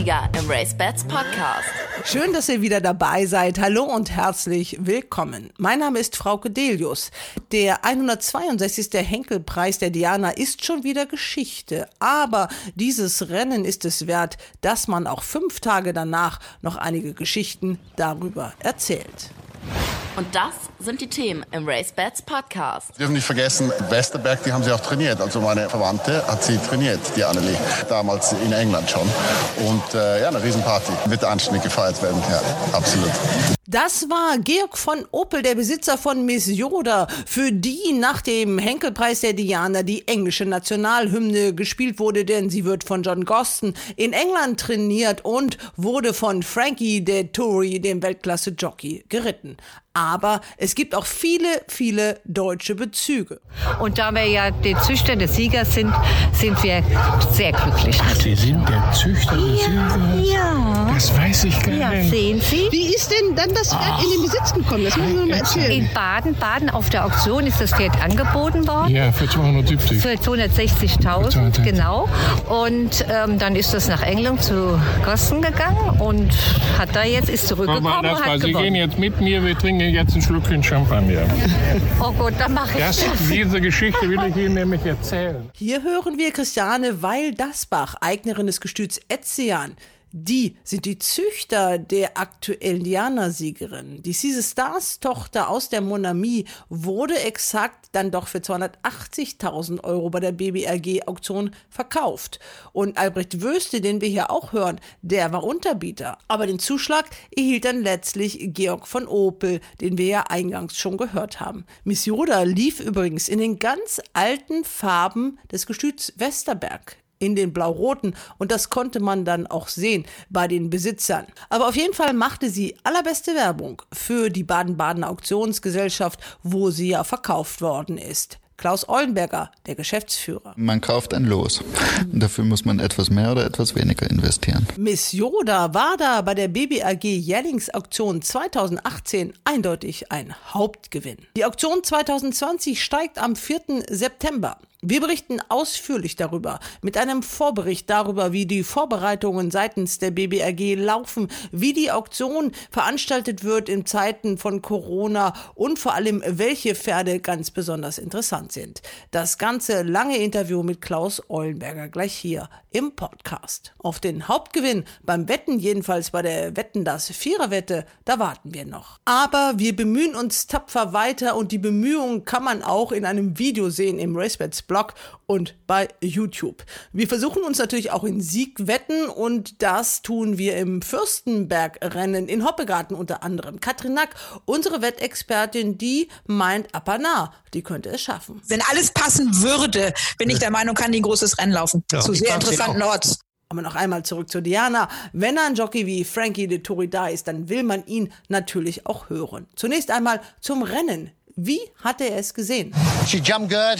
Sieger im Race Bats Podcast. Schön, dass ihr wieder dabei seid. Hallo und herzlich willkommen. Mein Name ist Frauke Delius. Der 162. Henkelpreis der Diana ist schon wieder Geschichte. Aber dieses Rennen ist es wert, dass man auch fünf Tage danach noch einige Geschichten darüber erzählt. Und das sind die Themen im Race Bats Podcast. Sie dürfen nicht vergessen, Westerberg, die haben sie auch trainiert. Also meine Verwandte hat sie trainiert, die Annelie, damals in England schon. Und äh, ja, eine Riesenparty. Wird anständig gefeiert werden, ja, absolut. Das war Georg von Opel, der Besitzer von Miss Yoda, für die nach dem Henkelpreis der Diana die englische Nationalhymne gespielt wurde, denn sie wird von John Goston in England trainiert und wurde von Frankie de Tory, dem Weltklasse-Jockey, geritten. Mountain. Aber es gibt auch viele, viele deutsche Bezüge. Und da wir ja die Züchter des Siegers sind, sind wir sehr glücklich. Ach, Sie sind der Züchter des Siegers? Ja. Das weiß ich gar Ja, nicht. sehen Sie? Wie ist denn dann das Pferd in den Besitz gekommen? Das müssen wir mal erzählen. In Baden-Baden auf der Auktion ist das Pferd angeboten worden. Ja, für 270. Für 260.000, 260. genau. Und ähm, dann ist das nach England zu Kosten gegangen und hat da jetzt, ist zurückgekommen Aber das und hat Sie gehen gewonnen. jetzt mit mir, wir trinken jetzt ein Schlückchen Champagner. Oh gut, dann mache ich Das, das. diese Geschichte will ich Ihnen nämlich erzählen. Hier hören wir Christiane Weil-Dasbach, Eignerin des Gestüts Etzian. Die sind die Züchter der aktuellen Diana-Siegerin. Die Cise Stars Tochter aus der Monamie wurde exakt dann doch für 280.000 Euro bei der BBRG-Auktion verkauft. Und Albrecht Wöste, den wir hier auch hören, der war Unterbieter. Aber den Zuschlag erhielt dann letztlich Georg von Opel, den wir ja eingangs schon gehört haben. Miss Yoda lief übrigens in den ganz alten Farben des Gestüts Westerberg in den blau-roten und das konnte man dann auch sehen bei den Besitzern. Aber auf jeden Fall machte sie allerbeste Werbung für die Baden-Badener Auktionsgesellschaft, wo sie ja verkauft worden ist. Klaus Eulenberger, der Geschäftsführer. Man kauft ein Los. Dafür muss man etwas mehr oder etwas weniger investieren. Miss Yoda war da bei der BBAG Jährlingsauktion 2018 eindeutig ein Hauptgewinn. Die Auktion 2020 steigt am 4. September. Wir berichten ausführlich darüber, mit einem Vorbericht darüber, wie die Vorbereitungen seitens der BBRG laufen, wie die Auktion veranstaltet wird in Zeiten von Corona und vor allem, welche Pferde ganz besonders interessant sind. Das ganze lange Interview mit Klaus Eulenberger gleich hier im Podcast. Auf den Hauptgewinn beim Wetten, jedenfalls bei der Wetten das Viererwette, da warten wir noch. Aber wir bemühen uns tapfer weiter und die Bemühungen kann man auch in einem Video sehen im RaceBets Blog und bei YouTube. Wir versuchen uns natürlich auch in Siegwetten und das tun wir im Fürstenbergrennen in Hoppegarten unter anderem. Katrin Nack, unsere Wettexpertin, die meint Apana, die könnte es schaffen. Wenn alles passen würde, bin ich der Meinung, kann die ein großes Rennen laufen. Zu sehr interessanten Orts. Aber noch einmal zurück zu Diana. Wenn ein Jockey wie Frankie de Tory da ist, dann will man ihn natürlich auch hören. Zunächst einmal zum Rennen. Wie hat er es gesehen? She jumped good.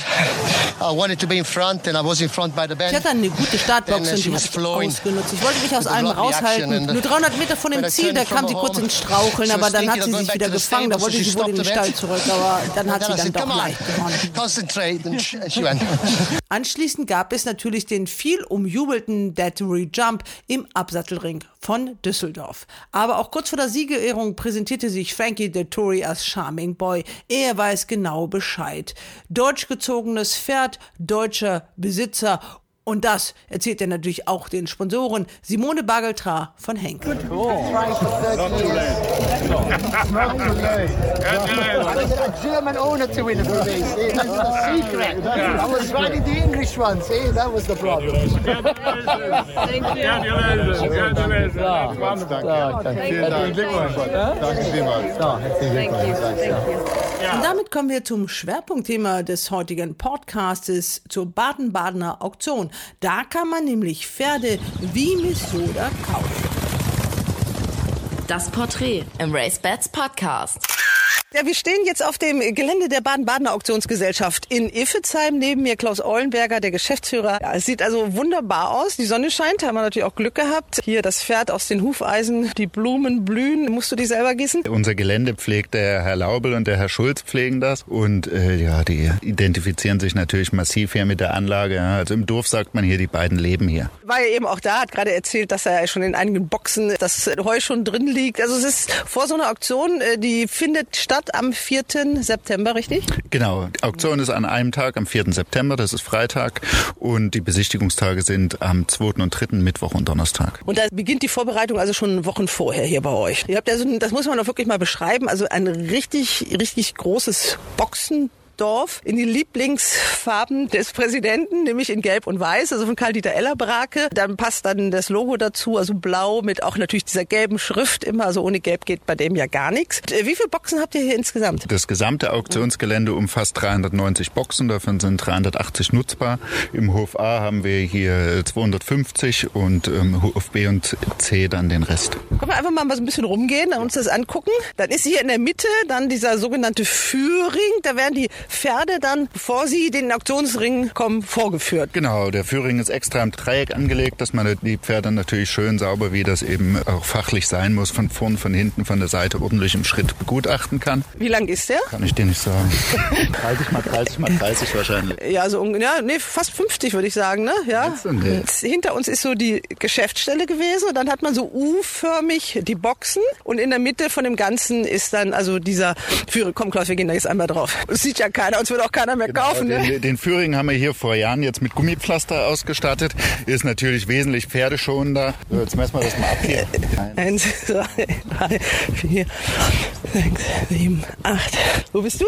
I wanted to be in front, and I was in front by the bend. Ich hatte eine gute Startbox und die habe ich ausgenutzt. Ich wollte mich aus allem raushalten. Nur 300 Meter von dem Ziel, da kam sie kurz ins Straucheln, aber dann hat sie sich wieder gefangen. Da wollte sie wohl in den Stall zurück, aber dann hat sie dann doch "Come on, leicht gewonnen. Anschließend gab es natürlich den viel umjubelten Dattery Jump im Absattelring von Düsseldorf. Aber auch kurz vor der Siegerehrung präsentierte sich Frankie Dettori als Charming Boy. Er weiß genau Bescheid. Deutsch gezogenes Pferd, deutscher Besitzer und das erzählt er natürlich auch den Sponsoren Simone Bageltra von vielmals. Und damit kommen wir zum Schwerpunktthema des heutigen Podcastes zur Baden-Badener Auktion. Da kann man nämlich Pferde wie Miss Yoda kaufen. Das Porträt im Race Bats Podcast. Ja, wir stehen jetzt auf dem Gelände der Baden-Badener Auktionsgesellschaft in Iffezheim. Neben mir Klaus Eulenberger, der Geschäftsführer. Ja, es sieht also wunderbar aus. Die Sonne scheint, haben wir natürlich auch Glück gehabt. Hier das Pferd aus den Hufeisen, die Blumen blühen. Musst du die selber gießen? Unser Gelände pflegt der Herr Laubel und der Herr Schulz pflegen das. Und äh, ja, die identifizieren sich natürlich massiv hier mit der Anlage. Ja. Also im Dorf sagt man hier, die beiden leben hier. War ja eben auch da, hat gerade erzählt, dass er schon in einigen Boxen das Heu schon drin liegt. Also es ist vor so einer Auktion, äh, die findet statt am 4. September, richtig? Genau. Die Auktion ist an einem Tag, am 4. September, das ist Freitag. Und die Besichtigungstage sind am 2. und 3. Mittwoch und Donnerstag. Und da beginnt die Vorbereitung also schon Wochen vorher hier bei euch. Ihr habt ja so, das muss man doch wirklich mal beschreiben, also ein richtig, richtig großes Boxen. Dorf in die Lieblingsfarben des Präsidenten, nämlich in Gelb und Weiß, also von Karl-Dieter Ellerbrake. Dann passt dann das Logo dazu, also blau mit auch natürlich dieser gelben Schrift immer. Also ohne Gelb geht bei dem ja gar nichts. Wie viele Boxen habt ihr hier insgesamt? Das gesamte Auktionsgelände umfasst 390 Boxen, davon sind 380 nutzbar. Im Hof A haben wir hier 250 und im Hof B und C dann den Rest. Können wir einfach mal so ein bisschen rumgehen, uns das angucken. Dann ist hier in der Mitte dann dieser sogenannte Führing. Da werden die Pferde dann, bevor sie den Auktionsring kommen, vorgeführt. Genau, der Führing ist extra im Dreieck angelegt, dass man die Pferde natürlich schön sauber, wie das eben auch fachlich sein muss, von vorn, von hinten, von der Seite ordentlich im Schritt begutachten kann. Wie lang ist der? Kann ich dir nicht sagen. 30 mal 30 mal 30 wahrscheinlich. Ja, so ja, nee, fast 50 würde ich sagen, ne? Ja. Hinter uns ist so die Geschäftsstelle gewesen und dann hat man so U-förmig die Boxen und in der Mitte von dem Ganzen ist dann also dieser Führer. Komm Klaus, wir gehen da jetzt einmal drauf. Das sieht ja keiner, uns wird auch keiner mehr genau, kaufen. Den, ne? den Führing haben wir hier vor Jahren jetzt mit Gummipflaster ausgestattet. Ist natürlich wesentlich pferdeschonender. So, jetzt messen wir das mal ab hier. Eins, zwei, drei, vier, sechs, sieben, acht. Wo bist du?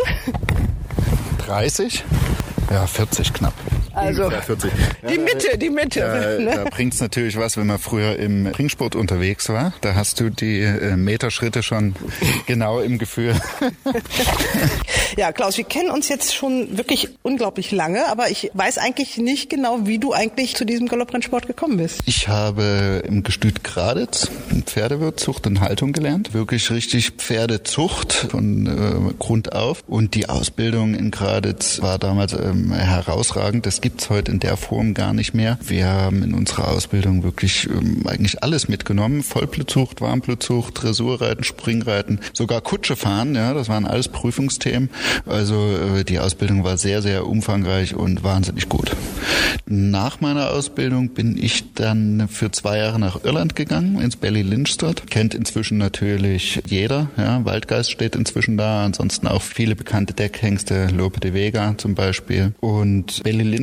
30? Ja, 40 knapp. Also Ungefähr 40. die Mitte, die Mitte. Da, ne? da bringt's natürlich was, wenn man früher im Ringsport unterwegs war. Da hast du die äh, Meterschritte schon genau im Gefühl. Ja, Klaus, wir kennen uns jetzt schon wirklich unglaublich lange, aber ich weiß eigentlich nicht genau, wie du eigentlich zu diesem Galopprennsport gekommen bist. Ich habe im Gestüt Graditz Pferdewirt, Zucht und Haltung gelernt. Wirklich richtig Pferdezucht von äh, Grund auf. Und die Ausbildung in Graditz war damals ähm, herausragend. Das gibt's heute in der Form gar nicht mehr. Wir haben in unserer Ausbildung wirklich ähm, eigentlich alles mitgenommen. Vollblutzucht, Warmblutzucht, Dressurreiten, Springreiten, sogar Kutsche fahren. Ja, das waren alles Prüfungsthemen. Also äh, die Ausbildung war sehr, sehr umfangreich und wahnsinnig gut. Nach meiner Ausbildung bin ich dann für zwei Jahre nach Irland gegangen, ins Ballylynchstad. Kennt inzwischen natürlich jeder. Ja, Waldgeist steht inzwischen da. Ansonsten auch viele bekannte Deckhengste, Lope de Vega zum Beispiel. Und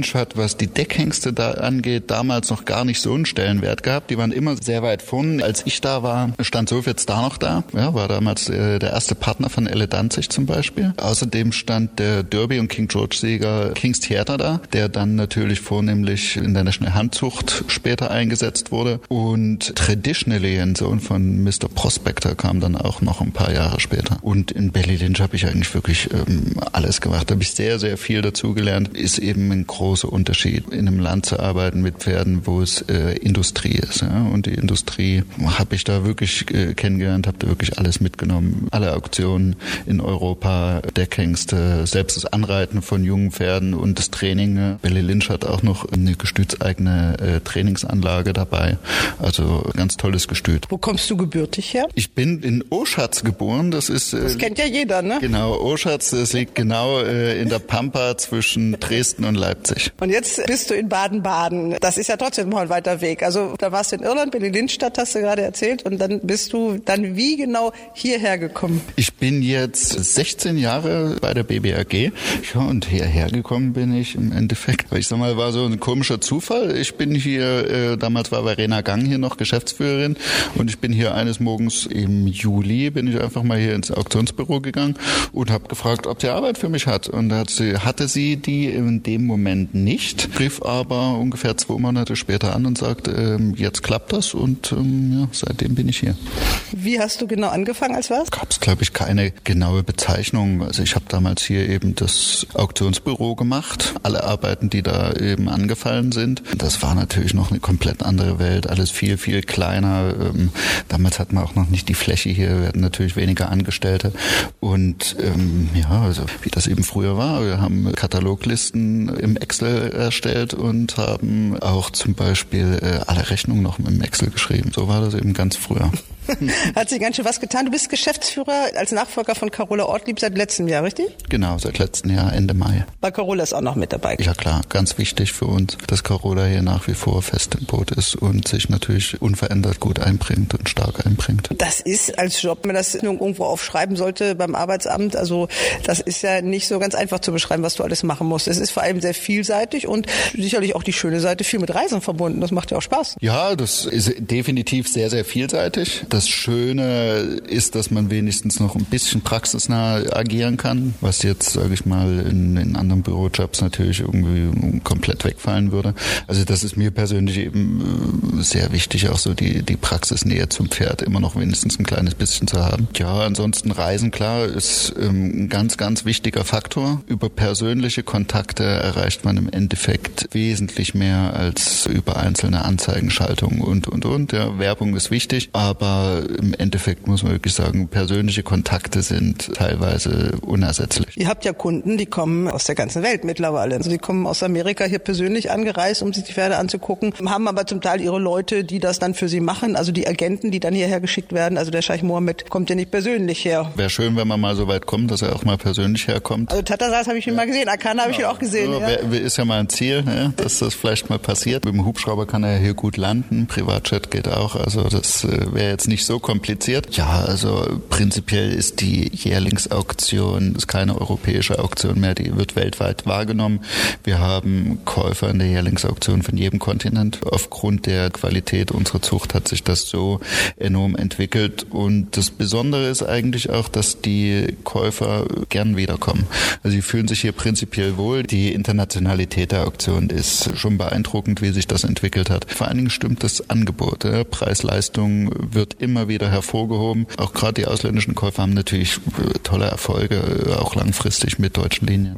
Ballylynch hat, was die Deckhengste da angeht, damals noch gar nicht so einen Stellenwert gehabt. Die waren immer sehr weit vorn. Als ich da war, stand Sowjetz da noch da. Ja, war damals äh, der erste Partner von Elle Danzig zum Beispiel. Außerdem stand der Derby und King George Sieger Kings Theater da, der dann natürlich vornehmlich in der National Handzucht später eingesetzt wurde. Und Traditionally, ein Sohn von Mr. Prospector, kam dann auch noch ein paar Jahre später. Und in Belly Lynch habe ich eigentlich wirklich ähm, alles gemacht. Da habe ich sehr, sehr viel dazugelernt. Ist eben ein großer Unterschied, in einem Land zu arbeiten mit Pferden, wo es äh, Industrie ist. Ja? Und die Industrie habe ich da wirklich äh, kennengelernt, habe da wirklich alles mitgenommen. Alle Auktionen in Europa, Deckhengste, selbst das Anreiten von jungen Pferden und das Training. Belly Lynch hat auch noch eine gestützeigene äh, Trainingsanlage dabei. Also ganz tolles Gestüt. Wo kommst du gebürtig her? Ich bin in Oschatz geboren. Das ist äh, Das kennt ja jeder, ne? genau Oschatz. Das liegt genau äh, in der Pampa zwischen Dresden und Leipzig. Und jetzt bist du in Baden-Baden. Das ist ja trotzdem mal ein weiter Weg. Also da warst du in Irland, Berlin-Lindstadt, hast du gerade erzählt. Und dann bist du dann wie genau hierher gekommen? Ich bin jetzt 16 Jahre bei der BBAG. Ja, und hierher gekommen bin ich im Endeffekt. Ich sag mal, war so ein komischer Zufall. Ich bin hier, äh, damals war Verena Gang hier noch Geschäftsführerin und ich bin hier eines Morgens im Juli, bin ich einfach mal hier ins Auktionsbüro gegangen und habe gefragt, ob sie Arbeit für mich hat. Und hat sie, hatte sie die in dem Moment nicht, rief aber ungefähr zwei Monate später an und sagte, ähm, jetzt klappt das und ähm, ja, seitdem bin ich hier. Wie hast du genau angefangen als was? Gab es, glaube ich, keine genaue Bezeichnung. Also ich habe damals hier eben das Auktionsbüro gemacht. Alle Arbeiten, die da eben angefallen sind. Das war natürlich noch eine komplett andere Welt, alles viel, viel kleiner. Ähm, damals hat man auch noch nicht die Fläche hier, wir hatten natürlich weniger Angestellte. Und ähm, ja, also wie das eben früher war, wir haben Kataloglisten im Excel erstellt und haben auch zum Beispiel äh, alle Rechnungen noch im Excel geschrieben. So war das eben ganz früher. Hat sich ganz schön was getan. Du bist Geschäftsführer als Nachfolger von Carola Ortlieb seit letztem Jahr, richtig? Genau, seit letztem Jahr, Ende Mai. Bei Carola ist auch noch mit dabei. Ja klar, ganz wichtig für uns, dass Carola hier nach wie vor fest im Boot ist und sich natürlich unverändert gut einbringt und stark einbringt. Das ist als Job, wenn man das irgendwo aufschreiben sollte beim Arbeitsamt, also das ist ja nicht so ganz einfach zu beschreiben, was du alles machen musst. Es ist vor allem sehr vielseitig und sicherlich auch die schöne Seite viel mit Reisen verbunden. Das macht ja auch Spaß. Ja, das ist definitiv sehr, sehr vielseitig. Das Schöne ist, dass man wenigstens noch ein bisschen praxisnah agieren kann, was jetzt, sage ich mal, in, in anderen Bürojobs natürlich irgendwie komplett wegfallen würde. Also das ist mir persönlich eben äh, sehr wichtig, auch so die, die Praxisnähe zum Pferd immer noch wenigstens ein kleines bisschen zu haben. Ja, ansonsten Reisen, klar, ist ähm, ein ganz, ganz wichtiger Faktor. Über persönliche Kontakte erreicht man im Endeffekt wesentlich mehr als über einzelne Anzeigenschaltungen und, und, und. Ja, Werbung ist wichtig, aber im Endeffekt muss man wirklich sagen, persönliche Kontakte sind teilweise unersetzlich. Ihr habt ja Kunden, die kommen aus der ganzen Welt mittlerweile. Also die kommen aus Amerika hier persönlich angereist, um sich die Pferde anzugucken, haben aber zum Teil ihre Leute, die das dann für sie machen, also die Agenten, die dann hierher geschickt werden. Also der Scheich Mohammed kommt ja nicht persönlich her. Wäre schön, wenn man mal so weit kommt, dass er auch mal persönlich herkommt. Also Tatasas habe ich ihn ja. mal gesehen, Akana habe ich ihn auch gesehen. Ja, ja. Ist ja mal ein Ziel, ne, dass das vielleicht mal passiert. Mit dem Hubschrauber kann er hier gut landen, Privatjet geht auch, also das äh, wäre jetzt nicht so kompliziert. Ja, also prinzipiell ist die Jährlingsauktion ist keine europäische Auktion mehr, die wird weltweit wahrgenommen. Wir haben Käufer in der Jährlingsauktion von jedem Kontinent. Aufgrund der Qualität unserer Zucht hat sich das so enorm entwickelt und das Besondere ist eigentlich auch, dass die Käufer gern wiederkommen. Also sie fühlen sich hier prinzipiell wohl. Die Internationalität der Auktion ist schon beeindruckend, wie sich das entwickelt hat. Vor allen Dingen stimmt das Angebot. Preis-Leistung wird immer wieder hervorgehoben. Auch gerade die ausländischen Käufer haben natürlich äh, tolle Erfolge, äh, auch langfristig mit deutschen Linien.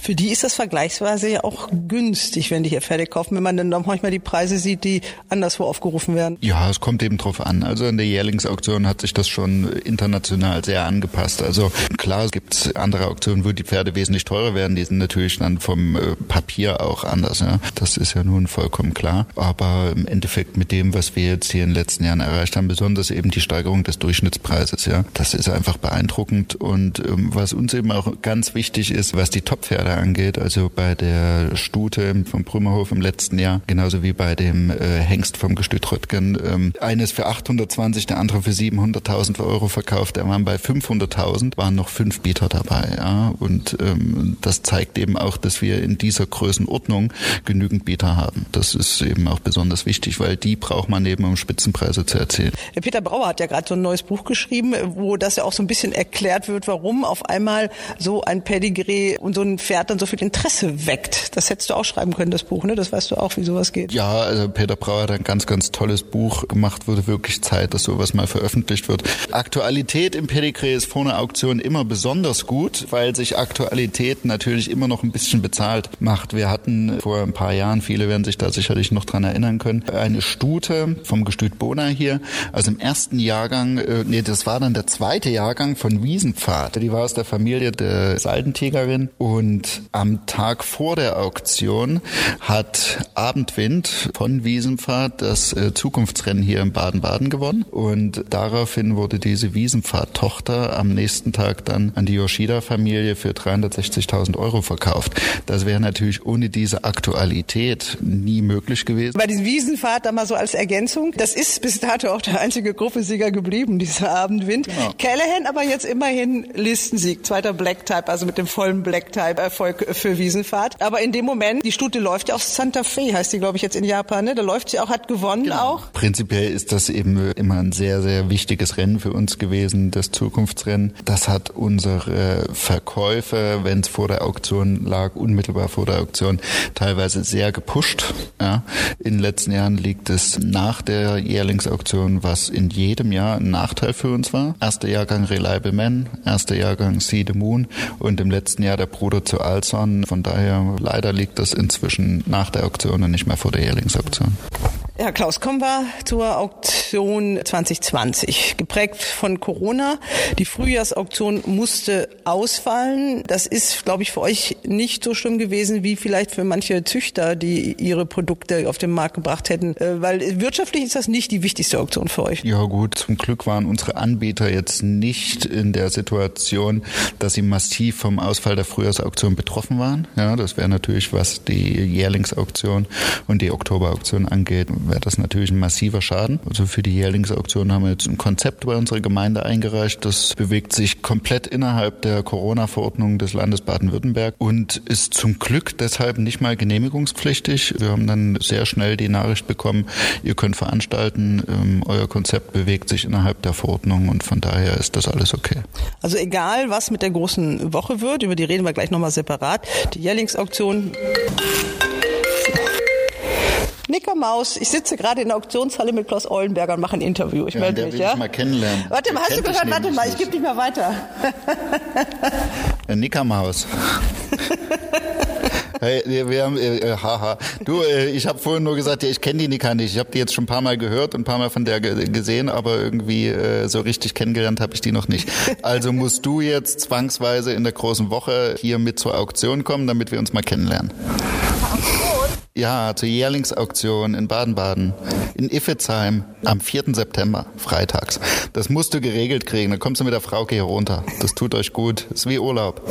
Für die ist das vergleichsweise ja auch günstig, wenn die hier Pferde kaufen, wenn man dann auch manchmal die Preise sieht, die anderswo aufgerufen werden. Ja, es kommt eben drauf an. Also in der Jährlingsauktion hat sich das schon international sehr angepasst. Also klar, es gibt andere Auktionen, wo die Pferde wesentlich teurer werden. Die sind natürlich dann vom äh, Papier auch anders. Ja. Das ist ja nun vollkommen klar. Aber im Endeffekt mit dem, was wir jetzt hier in den letzten Jahren erreicht haben, besonders eben die Steigerung des Durchschnittspreises, ja, das ist einfach beeindruckend. Und ähm, was uns eben auch ganz wichtig ist, was die Top-Pferde angeht, also bei der Stute vom Brümmerhof im letzten Jahr, genauso wie bei dem äh, Hengst vom Gestüt Röttgen, ähm, eines für 820, der andere für 700.000 Euro verkauft. Der waren bei 500.000, waren noch fünf Bieter dabei. Ja, und ähm, das zeigt eben auch, dass wir in dieser Größenordnung genügend Bieter haben. Das ist eben auch besonders wichtig, weil die braucht man eben, um Spitzenpreise zu erzielen. Peter Brauer hat ja gerade so ein neues Buch geschrieben, wo das ja auch so ein bisschen erklärt wird, warum auf einmal so ein Pedigree und so ein Pferd dann so viel Interesse weckt. Das hättest du auch schreiben können, das Buch, ne? Das weißt du auch, wie sowas geht. Ja, also Peter Brauer hat ein ganz, ganz tolles Buch gemacht, wurde wirklich Zeit, dass sowas mal veröffentlicht wird. Aktualität im Pedigree ist vor einer Auktion immer besonders gut, weil sich Aktualität natürlich immer noch ein bisschen bezahlt macht. Wir hatten vor ein paar Jahren, viele werden sich da sicherlich noch dran erinnern können, eine Stute vom Gestüt Bona hier, also im ersten Jahrgang, äh, nee, das war dann der zweite Jahrgang von Wiesenpfad. Die war aus der Familie der Seidentigerin und am Tag vor der Auktion hat Abendwind von Wiesenpfad das äh, Zukunftsrennen hier in Baden-Baden gewonnen und daraufhin wurde diese Wiesenpfad-Tochter am nächsten Tag dann an die Yoshida-Familie für 360.000 Euro verkauft. Das wäre natürlich ohne diese Aktualität nie möglich gewesen. Bei diesem Wiesenpfad da mal so als Ergänzung, das ist bis dato auch der einzige Gruppensieger geblieben, dieser Abendwind. Genau. Callahan aber jetzt immerhin Listensieg, zweiter Black Type, also mit dem vollen Black Type Erfolg für Wiesenfahrt. Aber in dem Moment, die Stute läuft ja auf Santa Fe, heißt die glaube ich jetzt in Japan, ne? Da läuft sie auch, hat gewonnen genau. auch. Prinzipiell ist das eben immer ein sehr, sehr wichtiges Rennen für uns gewesen, das Zukunftsrennen. Das hat unsere Verkäufe, wenn es vor der Auktion lag, unmittelbar vor der Auktion, teilweise sehr gepusht. Ja. In den letzten Jahren liegt es nach der Jährlingsauktion, was in jedem Jahr ein Nachteil für uns war. Erster Jahrgang Reliable Man, erster Jahrgang See the Moon und im letzten Jahr der Bruder zu Carlsson. Von daher leider liegt das inzwischen nach der Auktion und nicht mehr vor der Jährlingsauktion. Herr Klaus, kommen wir zur Auktion 2020. Geprägt von Corona. Die Frühjahrsauktion musste ausfallen. Das ist, glaube ich, für euch nicht so schlimm gewesen wie vielleicht für manche Züchter, die ihre Produkte auf den Markt gebracht hätten. Äh, weil wirtschaftlich ist das nicht die wichtigste Auktion für euch. Ja gut, zum Glück waren unsere Anbieter jetzt nicht in der Situation, dass sie massiv vom Ausfall der Frühjahrsauktion betroffen waren. Ja, das wäre natürlich, was die Jährlingsauktion und die Oktoberauktion angeht, wäre das natürlich ein massiver Schaden. Also für die Jährlingsauktion haben wir jetzt ein Konzept bei unserer Gemeinde eingereicht. Das bewegt sich komplett innerhalb der Corona-Verordnung des Landes Baden-Württemberg und ist zum Glück deshalb nicht mal genehmigungspflichtig. Wir haben dann sehr schnell die Nachricht bekommen, ihr könnt veranstalten, ähm, euer Konzept bewegt sich innerhalb der Verordnung und von daher ist das alles okay. Also egal, was mit der großen Woche wird, über die reden wir gleich nochmal separat. Die Jährlingsauktion Nicker Maus, ich sitze gerade in der Auktionshalle mit Klaus Eulenberger und mache ein Interview. Ich Ja, melde mich, will ja? ich mal kennenlernen. Warte mal, hast du gehört? Warte mal, ich gebe dich mal weiter. Ein Nickermaus. Hey, wir wir haben, äh, äh, haha. Du, äh, ich habe vorhin nur gesagt, ja, ich kenne die Nika nicht. Ich habe die jetzt schon ein paar Mal gehört und ein paar Mal von der ge gesehen, aber irgendwie äh, so richtig kennengelernt habe ich die noch nicht. Also musst du jetzt zwangsweise in der großen Woche hier mit zur Auktion kommen, damit wir uns mal kennenlernen. Ja, zur Jährlingsauktion in Baden-Baden, in Iffezheim, am 4. September, freitags. Das musst du geregelt kriegen. Dann kommst du mit der Frauke hier runter. Das tut euch gut. ist wie Urlaub.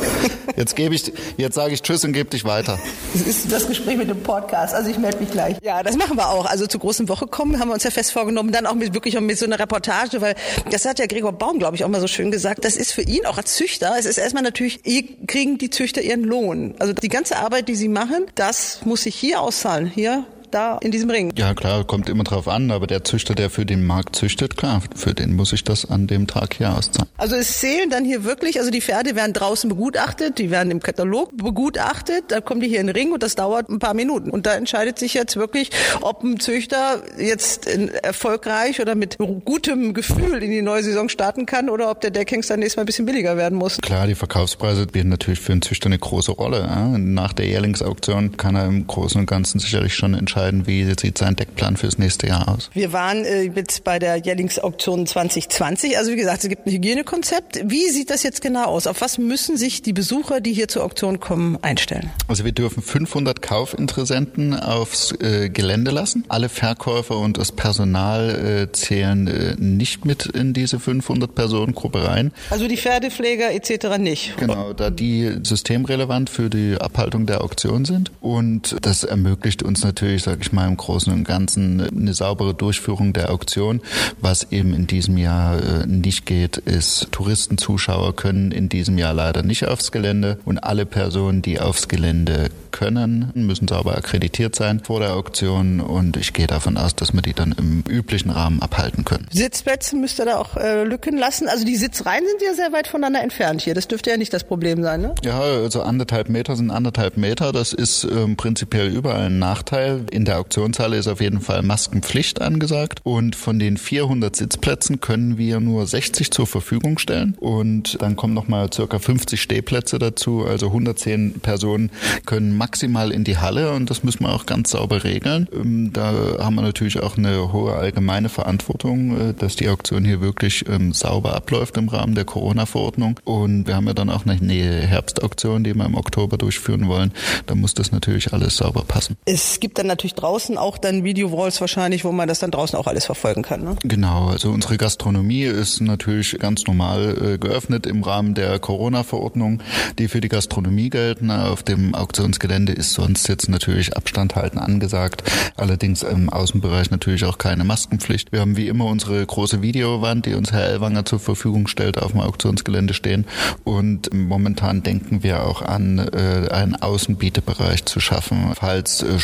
Jetzt gebe ich, jetzt sage ich Tschüss und gebe dich weiter. Das ist das Gespräch mit dem Podcast. Also ich melde mich gleich. Ja, das machen wir auch. Also zur großen Woche kommen, haben wir uns ja fest vorgenommen. Dann auch mit wirklich auch mit so einer Reportage, weil das hat ja Gregor Baum, glaube ich, auch mal so schön gesagt. Das ist für ihn auch als Züchter. Es ist erstmal natürlich, hier kriegen die Züchter ihren Lohn. Also die ganze Arbeit, die sie machen, das muss sich hier auszahlen. Hier, da in diesem Ring. Ja, klar, kommt immer drauf an, aber der Züchter, der für den Markt züchtet, klar, für den muss ich das an dem Tag hier auszahlen. Also es zählen dann hier wirklich, also die Pferde werden draußen begutachtet, die werden im Katalog begutachtet, da kommen die hier in den Ring und das dauert ein paar Minuten. Und da entscheidet sich jetzt wirklich, ob ein Züchter jetzt erfolgreich oder mit gutem Gefühl in die neue Saison starten kann oder ob der Deckhengst dann nächstes Mal ein bisschen billiger werden muss. Klar, die Verkaufspreise spielen natürlich für einen Züchter eine große Rolle. Ja. Nach der Jährlingsauktion kann er im Großen und Ganzen sicherlich schon entscheiden, wie sieht sein Deckplan fürs nächste Jahr aus. Wir waren äh, jetzt bei der Jährlingsauktion 2020. Also wie gesagt, es gibt ein Hygienekonzept. Wie sieht das jetzt genau aus? Auf was müssen sich die Besucher, die hier zur Auktion kommen, einstellen? Also wir dürfen 500 Kaufinteressenten aufs äh, Gelände lassen. Alle Verkäufer und das Personal äh, zählen äh, nicht mit in diese 500 Personengruppe rein. Also die Pferdepfleger etc. nicht. Genau, da die systemrelevant für die Abhaltung der Auktion sind. Und das ermöglicht uns natürlich, sage ich mal, im Großen und Ganzen eine saubere Durchführung der Auktion. Was eben in diesem Jahr äh, nicht geht, ist, Touristen, Zuschauer können in diesem Jahr leider nicht aufs Gelände. Und alle Personen, die aufs Gelände können, müssen sauber akkreditiert sein vor der Auktion. Und ich gehe davon aus, dass wir die dann im üblichen Rahmen abhalten können. Sitzplätze müsst ihr da auch äh, Lücken lassen. Also die Sitzreihen sind ja sehr weit voneinander entfernt hier. Das dürfte ja nicht das Problem sein, ne? Ja, also anderthalb Meter sind anderthalb Meter. Das ist ähm, prinzipiell überall ein Nachteil. In der Auktionshalle ist auf jeden Fall Maskenpflicht angesagt. Und von den 400 Sitzplätzen können wir nur 60 zur Verfügung stellen. Und dann kommen nochmal circa 50 Stehplätze dazu. Also 110 Personen können maximal in die Halle und das müssen wir auch ganz sauber regeln. Ähm, Da haben wir natürlich auch eine hohe allgemeine Verantwortung, äh, dass die Auktion hier wirklich ähm, sauber abläuft im Rahmen der Corona-Verordnung. Und wir haben ja dann auch eine Herbstauktion, die wir im Oktober durchführen wollen. Da muss das natürlich alles sauber passen. Es gibt dann natürlich draußen auch dann Video-Walls wahrscheinlich, wo man das dann draußen auch alles verfolgen kann, ne? Genau, also unsere Gastronomie ist natürlich ganz normal äh, geöffnet im Rahmen der Corona-Verordnung, die für die Gastronomie gelten. Auf dem Auktionsgelände ist sonst jetzt natürlich Abstand halten angesagt, allerdings im Außenbereich natürlich auch keine Maskenpflicht. Wir haben wie immer unsere große Videowand, die uns Herr Ellwanger zur Verfügung stellt, auf dem Auktionsgelände stehen und momentan denken wir auch an, äh, einen Außenbietebereich zu schaffen, falls äh,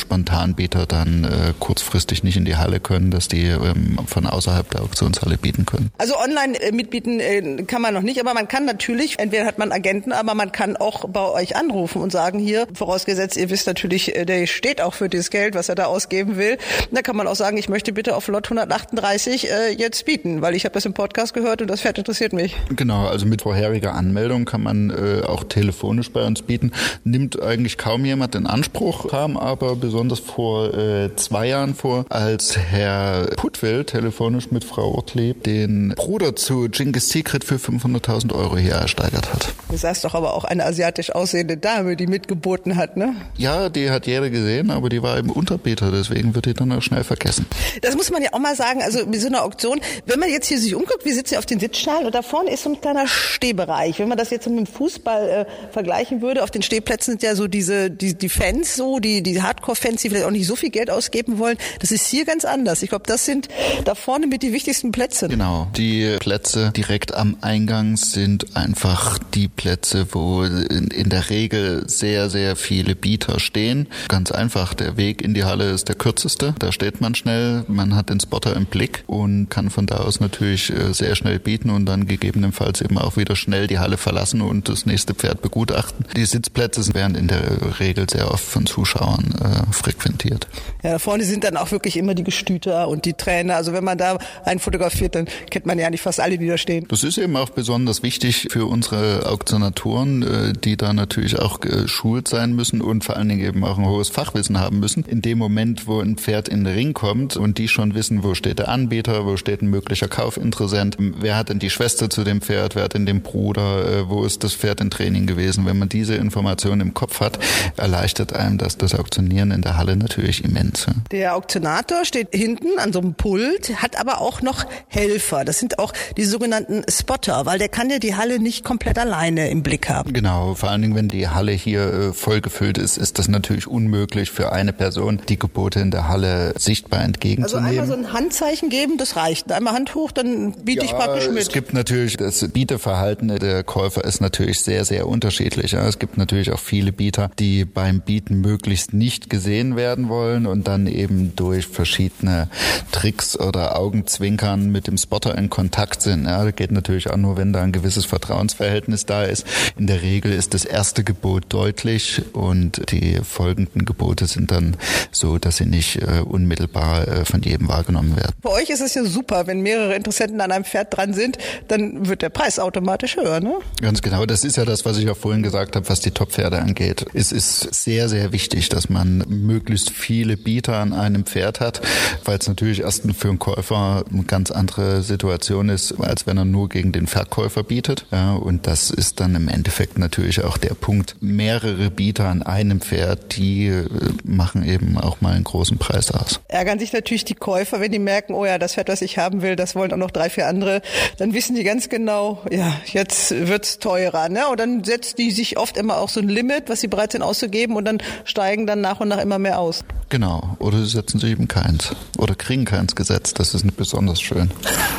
Spontanbieter dann äh, kurzfristig nicht in die Halle können, dass die ähm, von außerhalb der Auktionshalle bieten können. Also online äh, mitbieten äh, kann man noch nicht, aber man kann natürlich, entweder hat man Agenten, aber man kann auch bei euch anrufen und sagen hier, vorausgesetzt. Ihr wisst natürlich, äh, der steht auch für das Geld, was er da ausgeben will. Da kann man auch sagen, ich möchte bitte auf Lot 138 äh, jetzt bieten, weil ich habe das im Podcast gehört und das Pferd interessiert mich. Genau, also mit vorheriger Anmeldung kann man äh, auch telefonisch bei uns bieten. Nimmt eigentlich kaum jemand in Anspruch, kam aber besonders vor äh, zwei Jahren vor, als Herr Putwill telefonisch mit Frau Ortlieb den Bruder zu Genghis Secret für 500.000 Euro hier ersteigert hat. Du sagst doch aber auch eine asiatisch aussehende Dame, die mitgeboten hat, ne? Ja, die hat jeder gesehen, aber die war eben Unterbieter, deswegen wird die dann auch schnell vergessen. Das muss man ja auch mal sagen, also mit so einer Auktion, wenn man jetzt hier sich umguckt, wir sitzen hier auf den Sitzschalen und da vorne ist so ein kleiner Stehbereich. Wenn man das jetzt mit dem Fußball äh, vergleichen würde, auf den Stehplätzen sind ja so diese die, die Fans so, die die Hardcore-Fans, die vielleicht auch nicht so viel Geld ausgeben wollen. Das ist hier ganz anders. Ich glaube, das sind da vorne mit die wichtigsten Plätze. Genau, die Plätze direkt am Eingang sind einfach die Plätze, wo in, in der Regel sehr, sehr viele Bieter stehen. Ganz einfach, der Weg in die Halle ist der kürzeste. Da steht man schnell, man hat den Spotter im Blick und kann von da aus natürlich äh, sehr schnell bieten und dann gegebenenfalls eben auch wieder schnell die Halle verlassen und das nächste Pferd begutachten. Die Sitzplätze werden in der Regel sehr oft von Zuschauern äh, frequentiert. Ja, da vorne sind dann auch wirklich immer die Gestüter und die Trainer. Also wenn man da einen fotografiert, dann kennt man ja nicht fast alle, die da stehen. Das ist eben auch besonders wichtig für unsere Auktionatoren, äh, die da natürlich auch geschult sein müssen und vor allen Dingen eben auch ein hohes Fachwissen haben müssen. In dem Moment, wo ein Pferd in den Ring kommt und die schon wissen, wo steht der Anbieter, wo steht ein möglicher Kaufinteressent, wer hat denn die Schwester zu dem Pferd, wer hat denn den Bruder, äh, wo ist das Pferd im Training gewesen. Wenn man diese Informationen im Kopf hat, erleichtert einem das das Auktionieren in der Halle natürlich immens. Der Auktionator steht hinten an so einem Pult, hat aber auch noch Helfer. Das sind auch die sogenannten Spotter, weil der kann ja die Halle nicht komplett alleine im Blick haben. Genau, vor allen Dingen, wenn die Halle hier äh, vollgefüllt ist, ist das natürlich unmöglich für eine Person, die Gebote in der Halle sichtbar entgegenzunehmen. Also einmal so ein Handzeichen geben, das reicht. Einmal Hand hoch, dann biete ja, ich praktisch mit. Es gibt natürlich, das Bieteverhalten der Käufer ist natürlich sehr, sehr unterschiedlich. Es gibt natürlich auch viele Bieter, die beim Bieten möglichst nicht gesehen werden wollen und dann eben durch verschiedene Tricks oder Augenzwinkern mit dem Spotter in Kontakt sind. Ja, das geht natürlich auch nur, wenn da ein gewisses Vertrauensverhältnis da ist. In der Regel ist das erste Gebot deutlich und die folgenden Gebote sind dann so, dass sie nicht äh, unmittelbar äh, von jedem wahrgenommen werden. Bei euch ist es ja super, wenn mehrere Interessenten an einem Pferd dran sind, dann wird der Preis automatisch höher, ne? Ganz genau. Das ist ja das, was ich auch vorhin gesagt habe, was die Top-Pferde angeht. Es ist sehr, sehr wichtig, dass man möglichst viele Bieter an einem Pferd hat, weil es natürlich erst für einen Käufer eine ganz andere Situation ist, als wenn er nur gegen den Verkäufer bietet. Ja, und das ist dann im Endeffekt natürlich auch der Punkt. Mehrere Bieter an einem Pferd, die äh, machen eben auch mal einen großen Preis aus. Ärgern sich natürlich die Käufer, wenn die merken, oh ja, das Pferd, was ich haben will, das wollen auch noch drei, vier andere. Dann wissen die ganz genau, ja, jetzt wird's teurer. Ne? Und dann setzt die sich oft immer auch so ein Limit, was sie bereit sind auszugeben und dann steigen dann nach und nach immer mehr aus. Genau. Oder sie setzen sich eben keins. Oder kriegen keins gesetzt. Das ist nicht besonders schön.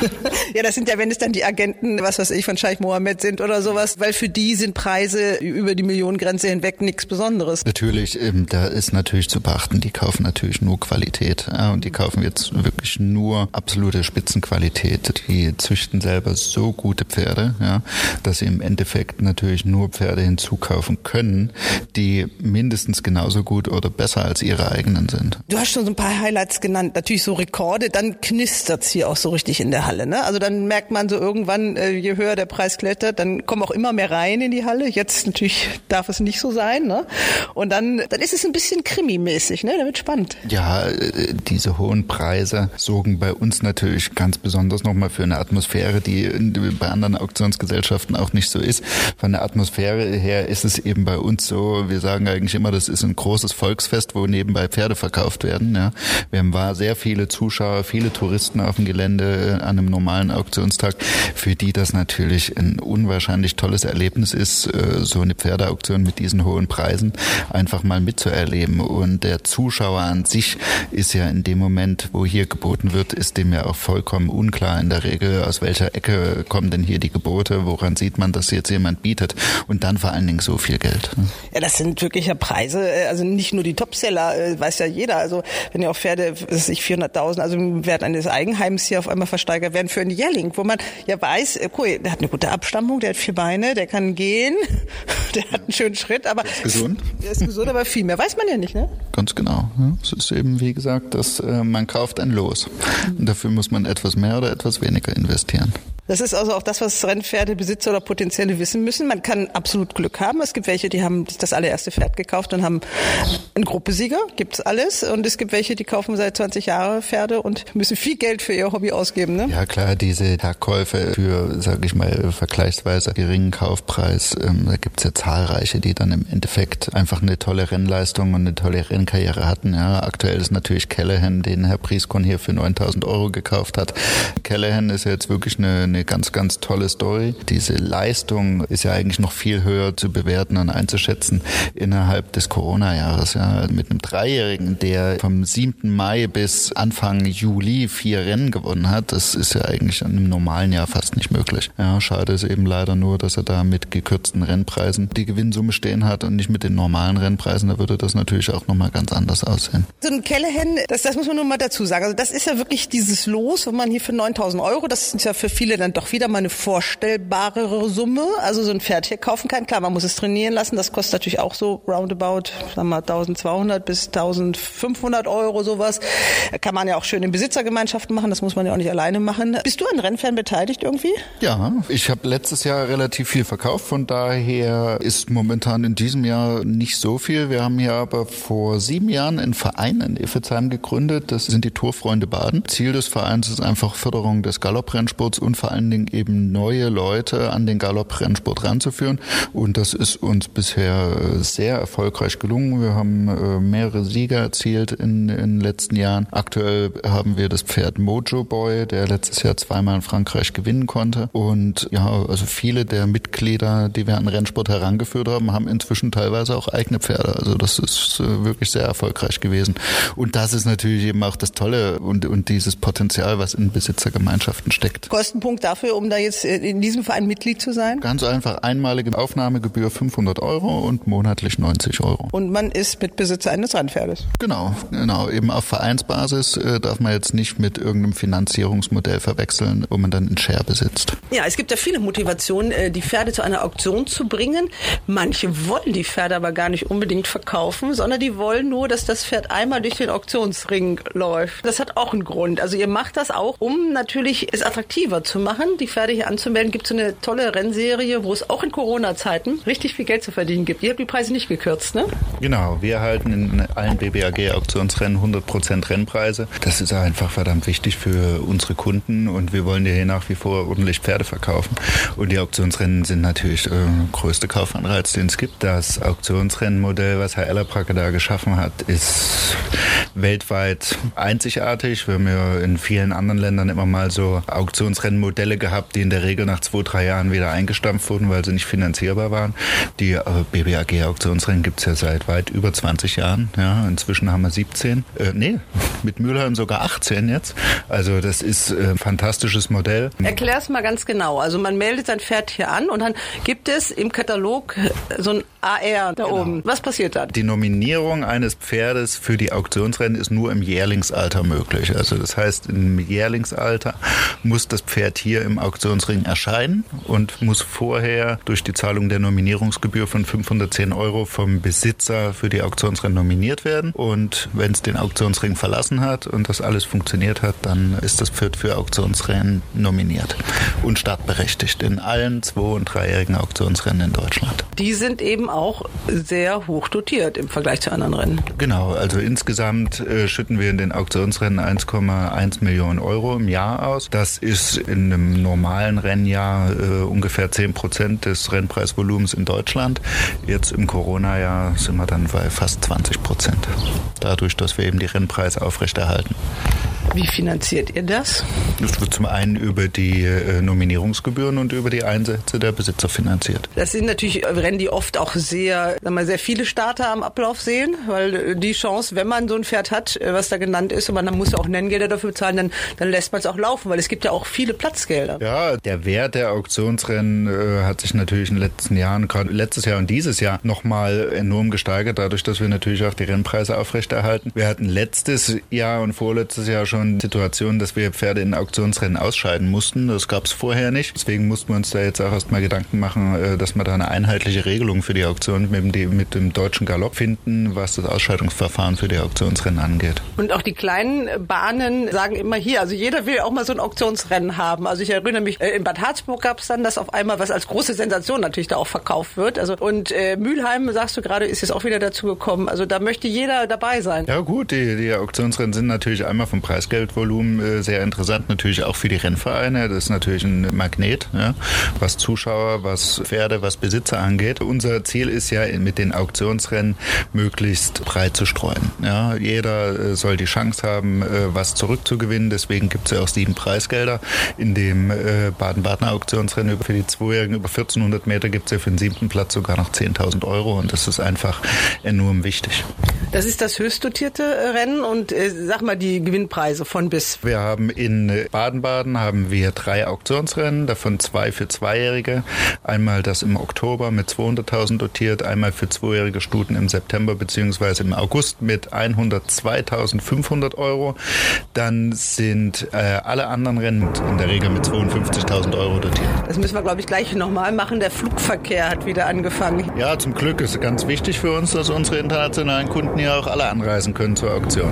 ja, das sind ja, wenn es dann die Agenten, was weiß ich, von Scheich Mohammed sind oder sowas, weil für die sind Preise über die Millionengrenze hinweg nichts Besonderes. Natürlich, ähm, da ist natürlich zu beachten, die kaufen natürlich nur Qualität. Ja, und die kaufen jetzt wirklich nur absolute Spitzenqualität. Die züchten selber so gute Pferde, ja, dass sie im Endeffekt natürlich nur Pferde hinzukaufen können, die mindestens genauso gut oder besser als ihre eigenen sind. Du hast schon so ein paar Highlights genannt, natürlich so Rekorde, dann knistert's hier auch so richtig in der Halle. Ne? Also dann merkt man so irgendwann, äh, je höher der Preis klettert, dann kommen auch immer mehr rein in die Halle. Jetzt natürlich darf es nicht so sein. Ne? Und dann, dann ist es ein bisschen krimimäßig, ne? Damit spannend. Ja, äh, diese hohen Preise sorgen bei uns natürlich ganz besonders nochmal für eine Atmosphäre, die bei anderen Auktionsgesellschaften auch nicht so ist. Von der Atmosphäre her ist es eben bei uns so, wir sagen eigentlich immer, das ist ein großes Volksfest, wo nebenbei Pferde verkauft werden. Ja. Wir haben war sehr viele Zuschauer, viele Touristen auf dem Gelände an einem normalen Auktionstag, für die das natürlich ein unwahrscheinlich tolles Erlebnis ist, äh, so eine Pferdeauktion mit diesen hohen Preisen einfach mal mitzuerleben. Und der Zuschauer an sich ist ja in dem Moment, wo hier geboten wird, ist dem ja auch vollkommen unklar in der Regel, aus welcher Ecke kommen denn hier die Gebote, woran sieht man, dass jetzt jemand bietet und dann vor allen Dingen so viel Geld. Ja, das sind wirklich ja Preise, äh, also nicht nur die Topseller, weiß ja jeder. Also wenn ihr auch Pferde, was weiß ich 400.000, also im Wert eines Eigenheims hier auf einmal versteigert werden für einen Jährling, wo man ja weiß, äh, cool, der hat eine gute Abstammung, der hat vier Beine, der kann gehen, der hat einen schönen Schritt, aber ist gesund. Der ist gesund, aber viel mehr weiß man ja nicht, ne? Ganz genau. Es ist eben wie gesagt, dass äh, man kauft ein Los. Und dafür muss man etwas mehr oder etwas weniger investieren. Das ist also auch das, was Rennpferdebesitzer oder Potenzielle wissen müssen. Man kann absolut Glück haben. Es gibt welche, die haben das allererste Pferd gekauft und haben einen Gruppesieger, gibt's alles. Und es gibt welche, die kaufen seit 20 Jahren Pferde und müssen viel Geld für ihr Hobby ausgeben. Ne? Ja klar, diese Verkäufe für, sage ich mal, vergleichsweise geringen Kaufpreis, ähm, da gibt's ja zahlreiche, die dann im Endeffekt einfach eine tolle Rennleistung und eine tolle Rennkarriere hatten. Ja, aktuell ist natürlich Callahan, den Herr Prieskon hier für 9000 Euro gekauft hat. Callahan ist jetzt wirklich eine, eine ganz, ganz tolle Story. Diese Leistung ist ja eigentlich noch viel höher zu bewerten und einzuschätzen innerhalb des Corona-Jahres. Ja, mit einem Dreijährigen, der vom 7. Mai bis Anfang Juli vier Rennen gewonnen hat, das ist ja eigentlich in einem normalen Jahr fast nicht möglich. Ja, schade ist eben leider nur, dass er da mit gekürzten Rennpreisen die Gewinnsumme stehen hat und nicht mit den normalen Rennpreisen. Da würde das natürlich auch nochmal ganz anders aussehen. So ein Callahan, das, das muss man nur mal dazu sagen. Also das ist ja wirklich dieses Los, wenn man hier für 9000 Euro, das ist ja für viele dann doch wieder mal eine vorstellbarere Summe. Also so ein Pferd hier kaufen kann. Klar, man muss es trainieren lassen. Das kostet natürlich auch so roundabout, sagen wir 1200 bis 1500 Euro sowas. Kann man ja auch schön in Besitzergemeinschaften machen. Das muss man ja auch nicht alleine machen. Bist du an Rennpferden beteiligt irgendwie? Ja, ich habe letztes Jahr relativ viel verkauft. Von daher ist momentan in diesem Jahr nicht so viel. Wir haben hier aber vor sieben Jahren einen Verein in Iffezheim gegründet. Das sind die Tourfreunde Baden. Ziel des Vereins ist einfach Förderung des Galopprennsports und vor allen Dingen eben neue Leute an den Galopprennsport ranzuführen. Und das ist uns bisher sehr erfolgreich gelungen. Wir haben äh, mehrere Sieger erzielt in, in den letzten Jahren. Aktuell haben wir das Pferd Mojo Boy, der letztes Jahr zweimal in Frankreich gewinnen konnte. Und ja, also viele der Mitglieder, die wir an Rennsport herangeführt haben, haben inzwischen teilweise auch eigene Pferde. Also das ist äh, wirklich sehr erfolgreich gewesen. Und das ist natürlich eben auch das Tolle und, und dieses Potenzial, was in Besitzergemeinschaften steckt. Kostenpunkt dafür, um da jetzt in diesem Verein Mitglied zu sein? Ganz einfach, einmalige Aufnahmegebühr 500 Euro und monatlich 90 Euro. Und man ist Mitbesitzer eines Rennpferdes? Genau, genau. Eben auf Vereinsbasis äh, darf man jetzt nicht mit irgendeinem Finanzierungsmodell verwechseln, wo man dann einen Share besitzt. Ja, es gibt ja viele Motivationen, äh, die Pferde zu einer Auktion zu bringen. Manche wollen die Pferde aber gar nicht unbedingt verkaufen, sondern die wollen nur, dass das Pferd einmal durch den Auktionsring läuft. Das hat auch einen Grund. Also ihr macht das auch, um natürlich es attraktiver zu machen, die Pferde hier anzumelden. Gibt so eine tolle Rennserie, wo es auch in Corona-Zeiten richtig viel Geld zu verdienen gibt. Ihr habt die Preise nicht gekürzt, ne? Genau, wir halten in allen BBAG-Auktionsrennen 100% Rennpreise. Das ist einfach verdammt wichtig für unsere Kunden und wir wollen ja hier nach wie vor ordentlich Pferde verkaufen. Und die Auktionsrennen sind natürlich der äh, größte Kaufanreiz, den es gibt. Das Auktionsrennenmodell, was Herr Ellerbracke da geschaffen hat, ist weltweit einzigartig. Wir haben ja in vielen anderen Ländern immer mal so Auktionsrennenmodelle gehabt, die in der Regel nach zwei, drei Jahren wieder eingestampft wurden, weil sie nicht finanzierbar waren. Die äh, BBAG-Auktionsrennen gibt es ja seit weit über 20 Jahren. Ja, inzwischen haben wir 17. Äh, nee, mit Mülheim sogar 18 jetzt. Also das ist ein fantastisches Modell. Erklär es mal ganz genau. Also man meldet sein Pferd hier an und dann gibt es im Katalog so ein AR da genau. oben. Was passiert da? Die Nominierung eines Pferdes für die Auktionsrennen ist nur im Jährlingsalter möglich. Also das heißt, im Jährlingsalter muss das Pferd hier im Auktionsring erscheinen und muss vorher durch die Zahlung der Nominierungsgebühr von 510 Euro vom Besitzer für die Auktionsrennen nominiert werden. Und wenn es den Auktionsring verlassen hat und das alles funktioniert hat, dann ist das Pferd für Auktionsrennen nominiert und startberechtigt in allen zwei- und dreijährigen Auktionsrennen in Deutschland. Die sind eben auch sehr hoch dotiert im Vergleich zu anderen Rennen. Genau, also insgesamt äh, schütten wir in den Auktionsrennen 1,1 Millionen Euro im Jahr aus. Das ist in einem normalen Rennjahr äh, ungefähr 10 Prozent des Rennpreisvolumens in Deutschland. Jetzt im Corona-Jahr sind wir dann bei fast 20 Prozent. Dadurch, dass wir eben die Rennpreise aufrechterhalten. Wie finanziert ihr das? Das wird zum einen über die äh, Nominierungsgebühren und über die Einsätze der Besitzer finanziert. Das sind natürlich Rennen, die oft auch sehr, sagen wir, sehr viele Starter am Ablauf sehen, weil äh, die Chance, wenn man so ein Pferd hat, äh, was da genannt ist, und man muss auch Nenngelder dafür bezahlen, dann, dann lässt man es auch laufen, weil es gibt ja auch viele Platzgelder. Ja, der Wert der Auktionsrennen äh, hat sich natürlich in den letzten Jahren, gerade letztes Jahr und dieses Jahr, nochmal enorm gesteigert, dadurch, dass wir natürlich auch die Rennpreise aufrechterhalten. Wir hatten letztes Jahr und vorletztes Jahr schon Situationen, dass wir Pferde in Auktionsrennen ausscheiden mussten. Das gab es vorher nicht. Deswegen mussten wir uns da jetzt auch erstmal Gedanken machen, äh, dass wir da eine einheitliche Regelung für die Auktion mit dem, mit dem deutschen Galopp finden, was das Ausscheidungsverfahren für die Auktionsrennen angeht. Und auch die kleinen Bahnen sagen immer hier, also jeder will auch mal so ein Auktionsrennen haben. Also ich erinnere mich, äh, in Bad Harzburg gab es dann das auf einmal, was als große Sensation natürlich da auch verkauft wird. Also und äh, Mülheim, sagst du gerade, ist jetzt auch wieder dazu gekommen. Also da möchte jeder dabei sein. Ja gut, die, die Auktionsrennen sind natürlich einmal vom Preisgeldvolumen äh, sehr interessant, natürlich auch für die Rennvereine. Das ist natürlich ein Magnet, ja, was Zuschauer, was Pferde, was Besitzer angeht. Unser Ziel ist ja mit den Auktionsrennen möglichst breit zu streuen. Ja, jeder äh, soll die Chance haben, äh, was zurückzugewinnen. Deswegen gibt es ja auch sieben Preisgelder. In dem äh, Baden-Badener Auktionsrennen für die Zweijährigen über 1400 Meter gibt es ja für den siebten Platz sogar noch 10.000 Euro und das ist einfach enorm wichtig. Das ist das höchst dotierte Rennen und äh, sag mal die Gewinnpreise von bis. Wir haben in Baden-Baden haben wir drei Auktionsrennen, davon zwei für Zweijährige. Einmal das im Oktober mit 200.000 dotiert, einmal für zweijährige Stuten im September bzw. im August mit 102.500 Euro. Dann sind äh, alle anderen Rennen in der Regel mit 52.000 Euro dotiert. Das müssen wir, glaube ich, gleich nochmal machen. Der Flugverkehr hat wieder angefangen. Ja, zum Glück ist ganz wichtig für uns, dass unsere internationalen Kunden hier auch alle anreisen können zur Auktion.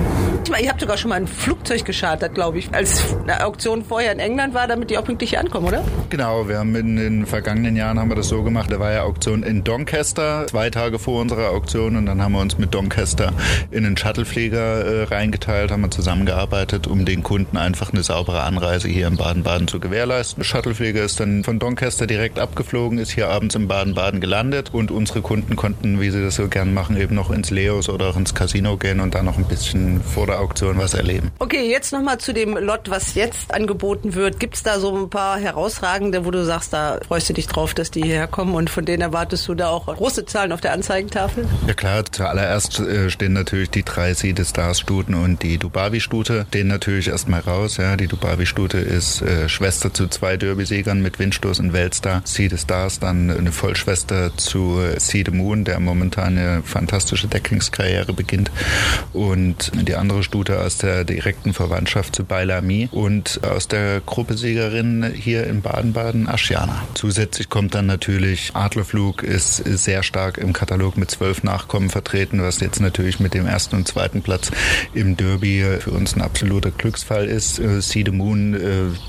Ihr habt sogar schon mal ein Flugzeug geschartert, glaube ich, als eine Auktion vorher in England war, damit die auch pünktlich hier ankommen, oder? Genau, wir haben in den vergangenen Jahren haben wir das so gemacht. Da war ja Auktion in Doncaster, zwei Tage vor unserer Auktion und dann haben wir uns mit Doncaster in einen Shuttleflieger äh, reingeteilt, haben wir zusammengearbeitet, um den Kunden einfach eine saubere Anreise hier in Baden-Baden zu gewährleisten. Der Shuttleflieger ist dann von Doncaster direkt abgeflogen, ist hier abends in Baden-Baden gelandet und unsere Kunden konnten, wie sie das so gern machen, eben noch ins Leos oder auch ins Casino gehen und dann noch ein bisschen vor der Auktion was erleben. Okay, jetzt nochmal zu dem Lot, was jetzt angeboten wird. Gibt es da so ein paar herausragende, wo du sagst, da freust du dich drauf, dass die hierher kommen und von denen erwartest du da auch große Zahlen auf der Anzeigentafel? Ja klar, zuallererst äh, stehen natürlich die drei Seed Stars Stuten und die Dubavi-Stute. Stehen natürlich erstmal raus. Ja, die Dubavi-Stute ist äh, Schwester zu zwei Derby-Siegern mit Windstoß und Weltstar. Seed Stars dann eine Vollschwester zu Seed Moon, der momentan eine fantastische Deckungskarriere beginnt. Und die andere Stute aus der direkten Verwandtschaft zu Bailami und aus der Gruppesiegerin hier in Baden-Baden, Aschiana. Zusätzlich kommt dann natürlich Adlerflug ist sehr stark im Katalog mit zwölf Nachkommen vertreten, was jetzt natürlich mit dem ersten und zweiten Platz im Derby für uns ein absoluter Glücksfall ist. Äh, See the Moon, äh,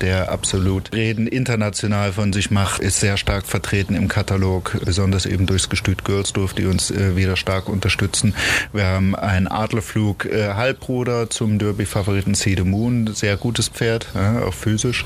der absolut Reden international von sich macht, ist sehr stark vertreten im Katalog, besonders eben durchs Gestüt Girlsdorf, die uns äh, wieder stark unterstützen. Wir haben einen Adlerflug Halbbruder zum Derby-Favoriten See the Moon, sehr gutes Pferd, auch physisch.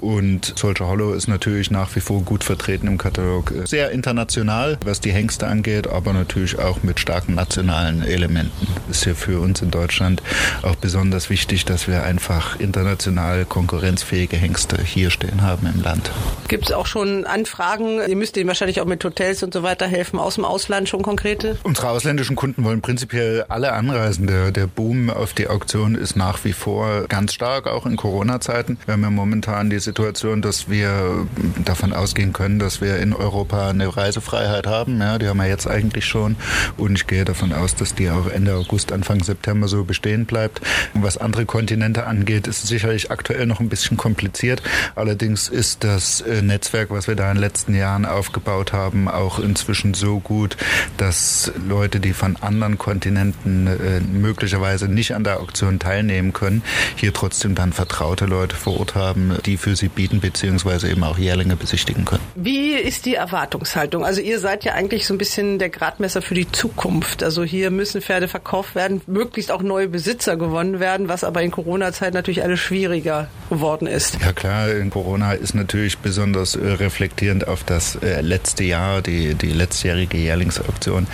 Und Soldier Hollow ist natürlich nach wie vor gut vertreten im Katalog. Sehr international, was die Hengste angeht, aber natürlich auch mit starken nationalen Elementen. Ist ja für uns in Deutschland auch besonders wichtig, dass wir einfach international konkurrenzfähige Hengste hier stehen haben im Land. Gibt es auch schon Anfragen? Ihr müsst ihnen wahrscheinlich auch mit Hotels und so weiter helfen, aus dem Ausland schon konkrete? Unsere ausländischen Kunden wollen prinzipiell alle anreisen. Der, der Boom auf die Auktion ist nach wie vor ganz stark, auch in Corona-Zeiten. Wir haben ja momentan die Situation, dass wir davon ausgehen können, dass wir in Europa eine Reisefreiheit haben. Ja, die haben wir jetzt eigentlich schon. Und ich gehe davon aus, dass die auch Ende August, Anfang September so bestehen bleibt. Was andere Kontinente angeht, ist es sicherlich aktuell noch ein bisschen kompliziert. Allerdings ist das äh, Netzwerk, was wir da in den letzten Jahren aufgebaut haben, auch inzwischen so gut, dass Leute, die von anderen Kontinenten äh, möglicherweise nicht an der Auktion teilnehmen können, hier trotzdem dann vertraute Leute vor Ort haben, die für sie bieten beziehungsweise eben auch Jährlinge besichtigen können. Wie ist die Erwartungshaltung? Also ihr seid ja eigentlich so ein bisschen der Gradmesser für die Zukunft. Also hier müssen Pferde verkauft werden, möglichst auch neue Besitzer gewonnen werden, was aber in Corona-Zeit natürlich alles schwieriger geworden ist. Ja klar, in Corona ist natürlich besonders äh, reflektierend auf das äh, letzte Jahr. Die, die letztjährige Jährlingsauktion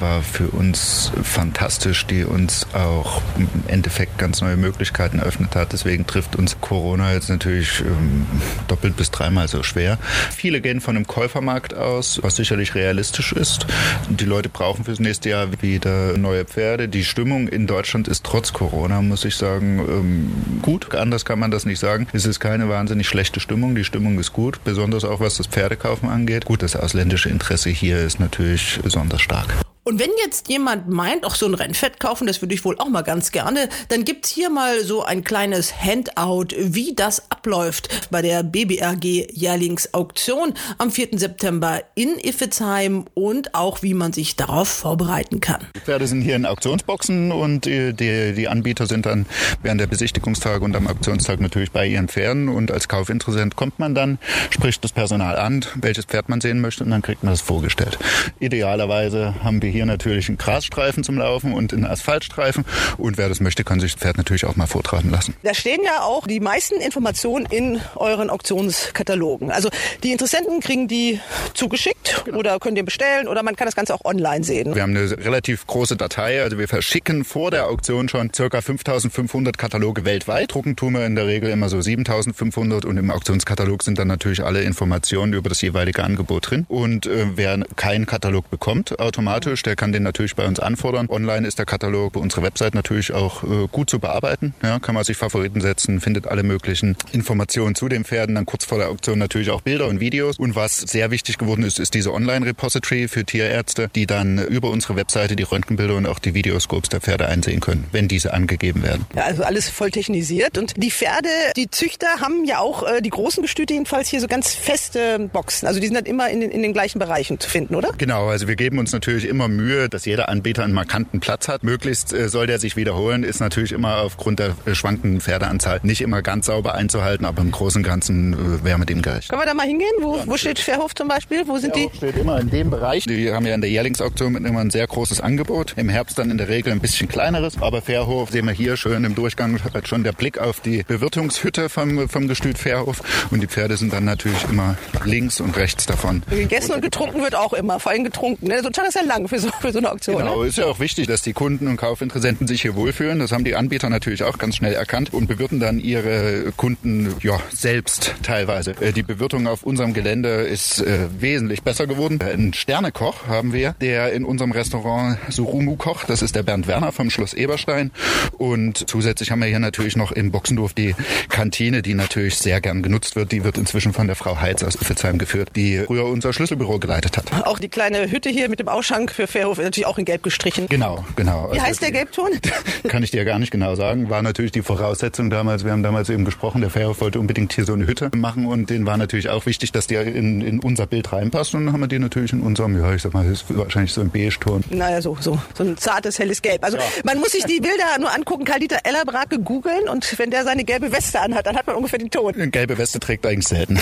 war für uns fantastisch, die uns auch im Endeffekt ganz neue Möglichkeiten eröffnet hat. Deswegen trifft uns Corona jetzt natürlich ähm, doppelt bis dreimal so schwer. Viele gehen von einem Käufermarkt aus, was sicherlich realistisch ist. Die Leute brauchen fürs nächste Jahr wieder neue Pferde. Die Stimmung in Deutschland ist trotz Corona, muss ich sagen, ähm, gut. Anders kann man das nicht sagen. Es ist keine wahnsinnig schlechte Stimmung. Die Stimmung ist gut, besonders auch was das Pferdekaufen angeht. Gut, das ausländische Interesse hier ist natürlich besonders stark. Und wenn jetzt jemand meint, auch so ein Rennfett kaufen, das würde ich wohl auch mal ganz gerne, dann gibt's hier mal so ein kleines Handout, wie das abläuft bei der BBRG Jährlingsauktion am 4. September in Iffezheim und auch wie man sich darauf vorbereiten kann. Die Pferde sind hier in Auktionsboxen und die, die, die Anbieter sind dann während der Besichtigungstage und am Auktionstag natürlich bei ihren Pferden und als Kaufinteressent kommt man dann, spricht das Personal an, welches Pferd man sehen möchte und dann kriegt man das vorgestellt. Idealerweise haben wir hier natürlich einen Grasstreifen zum Laufen und einen Asphaltstreifen und wer das möchte, kann sich das Pferd natürlich auch mal vortragen lassen. Da stehen ja auch die meisten Informationen in euren Auktionskatalogen. Also die Interessenten kriegen die zugeschickt oder können die bestellen oder man kann das Ganze auch online sehen. Wir haben eine relativ große Datei, also wir verschicken vor der Auktion schon ca. 5500 Kataloge weltweit. Drucken tun wir in der Regel immer so 7500 und im Auktionskatalog sind dann natürlich alle Informationen über das jeweilige Angebot drin. Und äh, wer keinen Katalog bekommt, automatisch, der kann den natürlich bei uns anfordern. Online ist der Katalog bei unserer Website natürlich auch äh, gut zu bearbeiten. Ja, kann man sich Favoriten setzen, findet alle möglichen Informationen zu den Pferden, dann kurz vor der Auktion natürlich auch Bilder und Videos. Und was sehr wichtig geworden ist, ist diese Online-Repository für Tierärzte, die dann über unsere Webseite die Röntgenbilder und auch die Videoscopes der Pferde einsehen können, wenn diese angegeben werden. Ja, also alles voll technisiert. Und die Pferde, die Züchter haben ja auch, äh, die großen Gestüte jedenfalls hier so ganz feste Boxen. Also die sind dann immer in den, in den gleichen Bereichen zu finden, oder? Genau, also wir geben uns natürlich immer Mühe, dass jeder Anbieter einen markanten Platz hat. Möglichst äh, soll der sich wiederholen, ist natürlich immer aufgrund der äh, schwankenden Pferdeanzahl nicht immer ganz sauber einzuhalten, aber im Großen und Ganzen äh, wäre mit dem gerecht. Können wir da mal hingehen? Wo, wo steht Fairhof zum Beispiel? Wo sind Fairhof die? steht immer in dem Bereich. Die haben ja in der Jährlingsauktion immer ein sehr großes Angebot. Im Herbst dann in der Regel ein bisschen kleineres. Aber Fairhof sehen wir hier schön im Durchgang schon der Blick auf die Bewirtungshütte vom, vom Gestüt Fairhof. Und die Pferde sind dann natürlich immer links und rechts davon. Gegessen und getrunken wird auch immer, vor allem getrunken. Ne? So ein Tag ist ja lang für so, für so eine Auktion. Genau, Ne? ist ja auch wichtig, dass die Kunden und Kaufinteressenten sich hier wohlfühlen. Das haben die Anbieter natürlich auch ganz schnell erkannt und bewirten dann ihre Kunden ja selbst teilweise. Äh, Die Bewirtung auf unserem Gelände ist äh, wesentlich besser geworden. Einen Sternekoch haben wir, der in unserem Restaurant Surumu kocht. Das ist der Bernd Werner vom Schloss Eberstein. Und zusätzlich haben wir hier natürlich noch in Boxendorf die Kantine, die natürlich sehr gern genutzt wird. Die wird inzwischen von der Frau Heitz aus Iffezheim geführt, die früher unser Schlüsselbüro geleitet hat. Auch die kleine Hütte hier mit dem Ausschank für Fairhof ist natürlich auch in Gelb gestrichen. Genau, genau. Wie heißt der Gelbton? Kann ich dir gar nicht genau sagen. War natürlich die Voraussetzung damals. Wir haben damals eben gesprochen, der Fairhof wollte unbedingt hier so eine Hütte machen und denen war natürlich auch wichtig, dass die in, in unser Bild reinpasst. Und dann haben wir die natürlich in unserem, ja, ich sag mal, ist wahrscheinlich so ein Beige-Ton. Naja, so, so, so ein zartes, helles Gelb. Also man muss sich die Bilder nur angucken, Karl-Dieter Ellerbrake googeln und wenn der seine gelbe Weste anhat, dann hat man ungefähr den Ton. Eine gelbe Weste trägt eigentlich selten.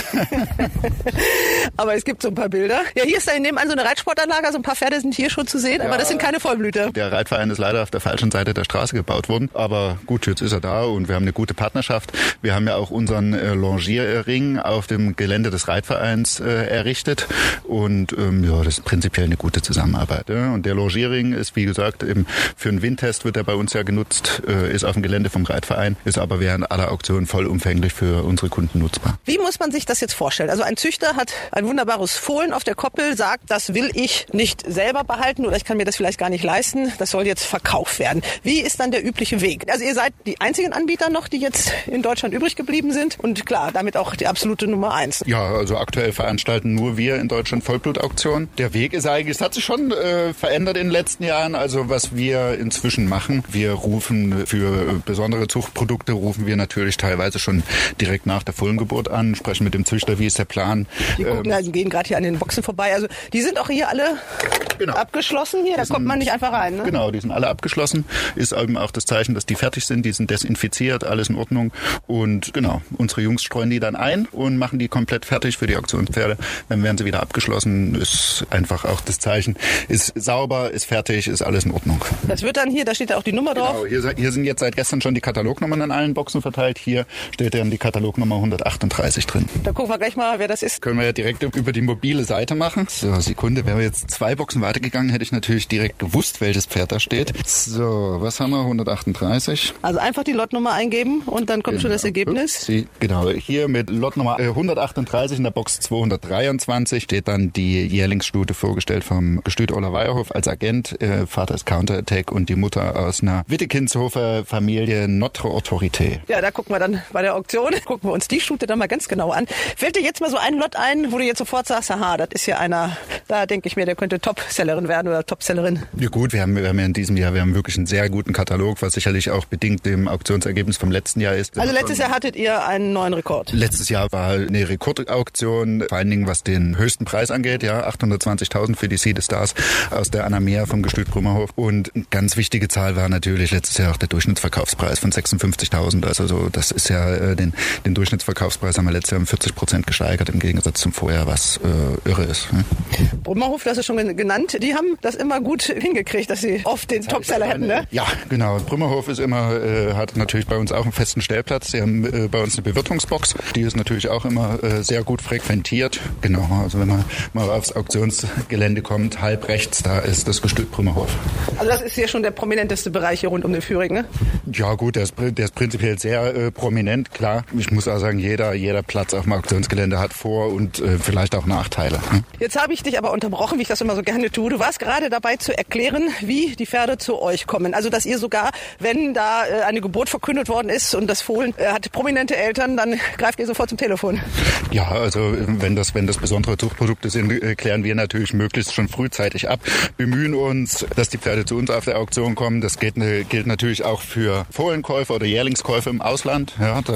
Aber es gibt so ein paar Bilder. Ja, hier ist da nebenan so eine Reitsportanlage, also ein paar Pferde sind hier schon zu sehen, aber das sind keine Vollblüter. Der Reitverein ist leider auf der falschen Seite der Straße gebaut worden. Aber gut, jetzt ist er da und wir haben eine gute Partnerschaft. Wir haben ja auch unseren äh, Longierring auf dem Gelände des Reitvereins äh, errichtet. Und ähm, ja, das ist prinzipiell eine gute Zusammenarbeit. Ja. Und der Longierring ist, wie gesagt, eben für einen Windtest wird er bei uns ja genutzt, äh, ist auf dem Gelände vom Reitverein, ist aber während aller Auktionen vollumfänglich für unsere Kunden nutzbar. Wie muss man sich das jetzt vorstellen? Also ein Züchter hat ein wunderbares Fohlen auf der Koppel, sagt, das will ich nicht selber behalten oder ich kann mir das vielleicht gar nicht leisten, das soll jetzt verkauft werden. Wie ist dann der übliche Weg? Also ihr seid die einzigen Anbieter noch, die jetzt in Deutschland übrig geblieben sind und klar, damit auch die absolute Nummer eins. Ja, also aktuell veranstalten nur wir in Deutschland Vollblutauktionen. Der Weg ist eigentlich, es hat sich schon äh, verändert in den letzten Jahren. Also was wir inzwischen machen, wir rufen für besondere Zuchtprodukte, rufen wir natürlich teilweise schon direkt nach der Fohlengeburt an, sprechen mit dem Züchter, wie ist der Plan. Die gucken, also gehen gerade hier an den Boxen vorbei. Also die sind auch hier alle abgeschlossen hier, da kommt man nicht einfach rein. Ne? Genau, die sind alle abgeschlossen. Ist eben auch das Zeichen, dass die fertig sind. Die sind desinfiziert, alles in Ordnung. Und genau, unsere Jungs streuen die dann ein und machen die komplett fertig für die Auktionspferde. Dann werden sie wieder abgeschlossen. Ist einfach auch das Zeichen. Ist sauber, ist fertig, ist alles in Ordnung. Das wird dann hier, da steht ja auch die Nummer drauf. Genau, hier, hier sind jetzt seit gestern schon die Katalognummern an allen Boxen verteilt. Hier steht dann die Katalognummer 138 drin. Da gucken wir gleich mal, wer das ist. Können wir ja direkt über die mobile Seite machen. So, Sekunde, wenn wir jetzt zwei Boxen weitergegangen, hätte ich natürlich direkt gewusst, welches Pferd da steht. So, was haben wir? 138. Also einfach die Lotnummer eingeben und dann kommt schon das Ergebnis. Sie, genau, hier mit Lotnummer äh, 138 in der Box 223 steht dann die Jährlingsstute vorgestellt vom Gestüt Ola Weierhof als Agent. Äh, Vater ist Counterattack und die Mutter aus einer Wittekinshofer Familie Notre Autorité. Ja, da gucken wir dann bei der Auktion, gucken wir uns die Stute dann mal ganz genau an. Fällt dir jetzt mal so ein Lot ein, wo du jetzt sofort sagst, aha, das ist ja einer, da denke ich mir, der könnte Topsellerin werden oder Topsellerin. Ja gut, wir haben, wir haben ja in diesem Jahr, wir haben wirklich einen sehr guten Katalog, was sicherlich auch bedingt dem Auktionsergebnis vom letzten Jahr ist. Also letztes Jahr hattet ihr einen neuen Rekord. Letztes Jahr war eine Rekordauktion, vor allen Dingen was den höchsten Preis angeht, ja, 820.000 für die Sea Stars aus der Anamea vom Gestüt Brümmerhof. Und eine ganz wichtige Zahl war natürlich letztes Jahr auch der Durchschnittsverkaufspreis von 56.000. Also so, das ist ja äh, den, den Durchschnittsverkaufspreis haben wir letztes Jahr um 40 Prozent gesteigert im Gegensatz zum Vorjahr, was äh, irre ist. Ne? Brümmerhof, das ist schon genannt, die haben das immer gut hingekriegt, dass sie oft den Topseller hätten, ne? Ja, genau. Brümmerhof ist immer, äh, hat natürlich bei uns auch einen festen Stellplatz. Sie haben äh, bei uns eine Bewirtungsbox. Die ist natürlich auch immer äh, sehr gut frequentiert. Genau, also wenn man mal aufs Auktionsgelände kommt, halb rechts, da ist das Gestüt Brümmerhof. Also das ist hier schon der prominenteste Bereich hier rund um den Führing, ne? Ja gut, der ist, der ist prinzipiell sehr äh, prominent, klar. Ich muss auch sagen, jeder, jeder Platz auf dem Auktionsgelände hat Vor- und äh, vielleicht auch Nachteile. Hm? Jetzt habe ich dich aber unterbrochen, wie ich das immer so gerne tue. Du warst gerade dabei zu erklären, wie die Pferde zu euch kommen. Also dass ihr sogar, wenn da äh, eine Geburt verkündet worden ist und das Fohlen äh, hat prominente Eltern, dann greift ihr sofort zum Telefon. Ja, also wenn das, wenn das besondere Zuchtprodukte sind, äh, klären wir natürlich möglichst schon frühzeitig ab, bemühen uns, dass die Pferde zu uns auf der Auktion kommen. Das geht, gilt natürlich auch für Fohlenkäufer oder Jährlingskäufer im Ausland. Ja, da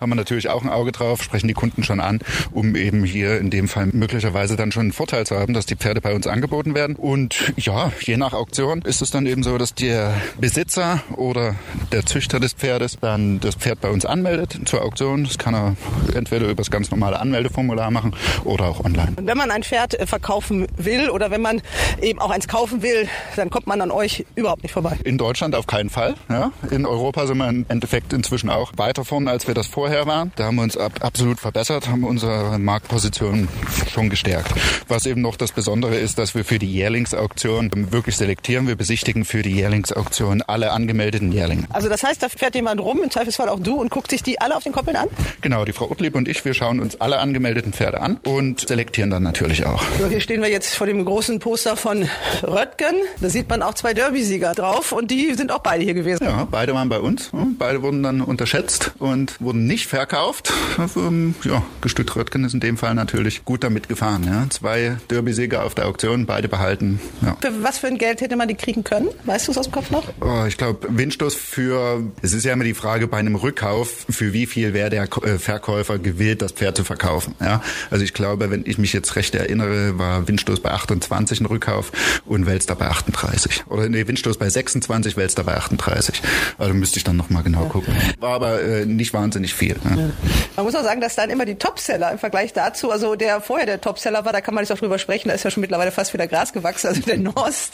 haben wir natürlich auch ein Auge drauf, sprechen die Kunden schon an, um eben hier in dem Fall möglicherweise dann schon einen Vorteil zu haben, dass die Pferde bei uns angeboten werden. Und ja, je nach Auktion ist es dann eben so, dass der Besitzer oder der Züchter des Pferdes dann das Pferd bei uns anmeldet zur Auktion. Das kann er entweder über das ganz normale Anmeldeformular machen oder auch online. Und wenn man ein Pferd äh, verkaufen will oder wenn man eben auch eins kaufen will, dann kommt man an euch überhaupt nicht vorbei. In Deutschland auf keinen Fall. Ja. In Europa sind wir im Endeffekt inzwischen auch weiter vorne, als wir das vorher waren. Da haben wir uns ab, absolut verbessert, haben unsere Marktposition schon gestärkt. Was eben noch das Besondere ist, dass wir für die Jährlingsauktion wirklich selektieren. Wir besichtigen für die Jährlingsauktion alle angemeldeten Jährlinge. Also das heißt, da fährt jemand rum, im Zweifelsfall auch du, und guckt sich die alle auf den Koppeln an? Genau, die Frau Uttlieb und ich, wir schauen uns alle angemeldeten Pferde an und selektieren dann natürlich auch. So, hier stehen wir jetzt vor dem großen Poster von Röttgen. Da sieht man auch zwei Derby-Sieger drauf und die sind auch beide hier gewesen. Ja, beide waren bei uns. Beide wurden dann unterschätzt und wurden nicht verkauft. Ja, Gestüt Röttgen ist in dem Fall natürlich gut damit gefahren. Ja. Zwei Derby-Sieger auf der Auktion, beide behalten. Ja. Für was für ein Geld hätte man die kriegen können? Weißt du es aus dem Kopf noch? Oh, ich glaube, Windstoß für, es ist ja immer die Frage bei einem Rückkauf, für wie viel wäre der äh, Verkäufer gewillt, das Pferd zu verkaufen. Ja. Also ich glaube, wenn ich mich jetzt recht erinnere, war Windstoß bei 28 ein Rückkauf und Welster bei 38. Oder nee, Windstoß bei 26, Welster bei 38. Also müsste ich dann nochmal genau ja. gucken. War aber äh, nicht wahnsinnig viel. Ja. Ja. Man muss auch sagen, dass dann immer die Topseller im Vergleich dazu, also der vorher der Topseller war, da kann man nicht auch drüber sprechen, da ist ja schon mittlerweile fast wieder Gras gewachsen, also der North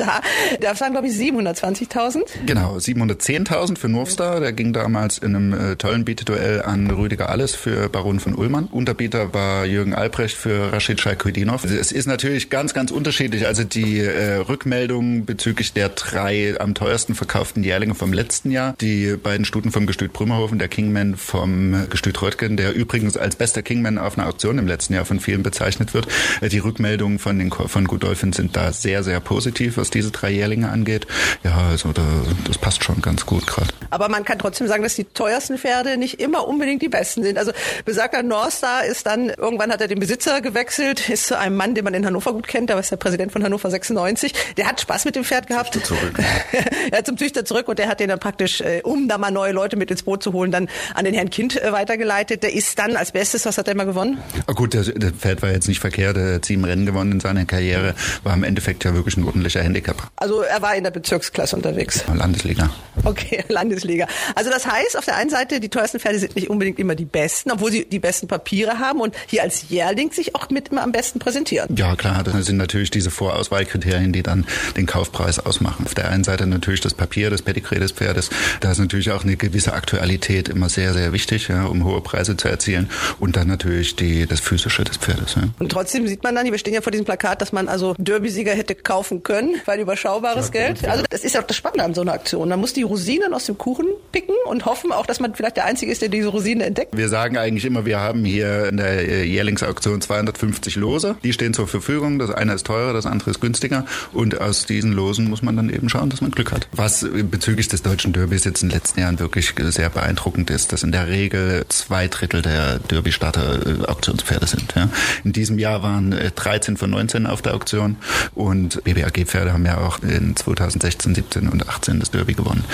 der waren glaube ich 720.000. Genau, 710.000 für North der ging damals in einem äh, tollen Bieteduell an Rüdiger Alles für Baron von Ullmann. Unterbieter war Jürgen Albrecht für Rashid Shaikudinov. Es ist natürlich ganz, ganz unterschiedlich, also die äh, Rückmeldungen bezüglich der drei am teuersten verkauften Jährlinge vom letzten Jahr, die beiden Stuten vom Gestüt Brümmerhofen, der Kingman vom Gestüt Röttgen, der übrigens als bester Kingman auf einer Auktion im letzten Jahr von vielen bezeichnet wird. Äh, die Rückmeldungen von den von Godolphin sind da sehr, sehr positiv, was diese drei Jährlinge angeht. Ja, also da, das passt schon ganz gut gerade. Aber man kann trotzdem sagen, dass die teuersten Pferde nicht immer unbedingt die besten sind. Also besagter North Star ist dann, irgendwann hat er den Besitzer gewechselt, ist zu einem Mann, den man in Hannover gut kennt, da war der Präsident von Hannover 96. Der hat Spaß mit dem Pferd gehabt. Züchter zurück. er hat zum Züchter zurück und der hat den dann praktisch, äh, um da mal neue Leute mit ins Boot zu holen, dann an den Herrn Kind äh, weitergeleitet. Der ist dann als Bestes, was hat er immer gewonnen? Ah, gut, der, der Pferd war jetzt nicht verkehrt, er hat sieben Rennen gewonnen in seiner Karriere, war im Endeffekt ja wirklich ein ordentlicher Handicap. Also er war in der Bezirksklasse unterwegs. Landesliga. Okay, Landesliga. Also das heißt, auf der einen Seite, die teuersten Pferde sind nicht unbedingt immer die besten, obwohl sie die besten Papiere haben und hier als Jährling sich auch mit immer am besten präsentieren. Ja, klar, das sind natürlich diese Vorauswahlkriterien, die dann den Kaufpreis ausmachen. Auf der einen Seite natürlich das Papier, das Pedigree des Pferdes. Da ist natürlich auch eine gewisse Aktualität immer sehr, sehr wichtig, ja, um hohe Preise zu erzielen. Und dann natürlich die, das Physische des Pferdes. Ja. Und trotzdem sieht man dann, wir stehen ja vor diesem Plakat, dass man also Derby-Sieger hätte kaufen können, weil überschaubares ja, Geld. Also das ist ja auch das Spannende an so einer Aktion. Man muss die Rosinen aus dem Kuchen picken und hoffen auch, dass man vielleicht der Einzige ist, der diese Rosine entdeckt. Wir sagen eigentlich immer, wir haben hier in der Jährlingsauktion 250 Lose. Die stehen zur Verfügung. Das eine ist teurer, das andere ist günstiger. Und aus diesen Losen muss man dann eben schauen, dass man Glück hat. Was bezüglich des deutschen Derbys jetzt in den letzten Jahren wirklich sehr beeindruckend ist, dass in der Regel zwei Drittel der Derby-Starter Auktionspferde sind. Ja. In diesem Jahr waren 13 von 19 auf der Auktion und BBAG-Pferde haben ja auch in 2016, 17 und 18 das Derby gewonnen.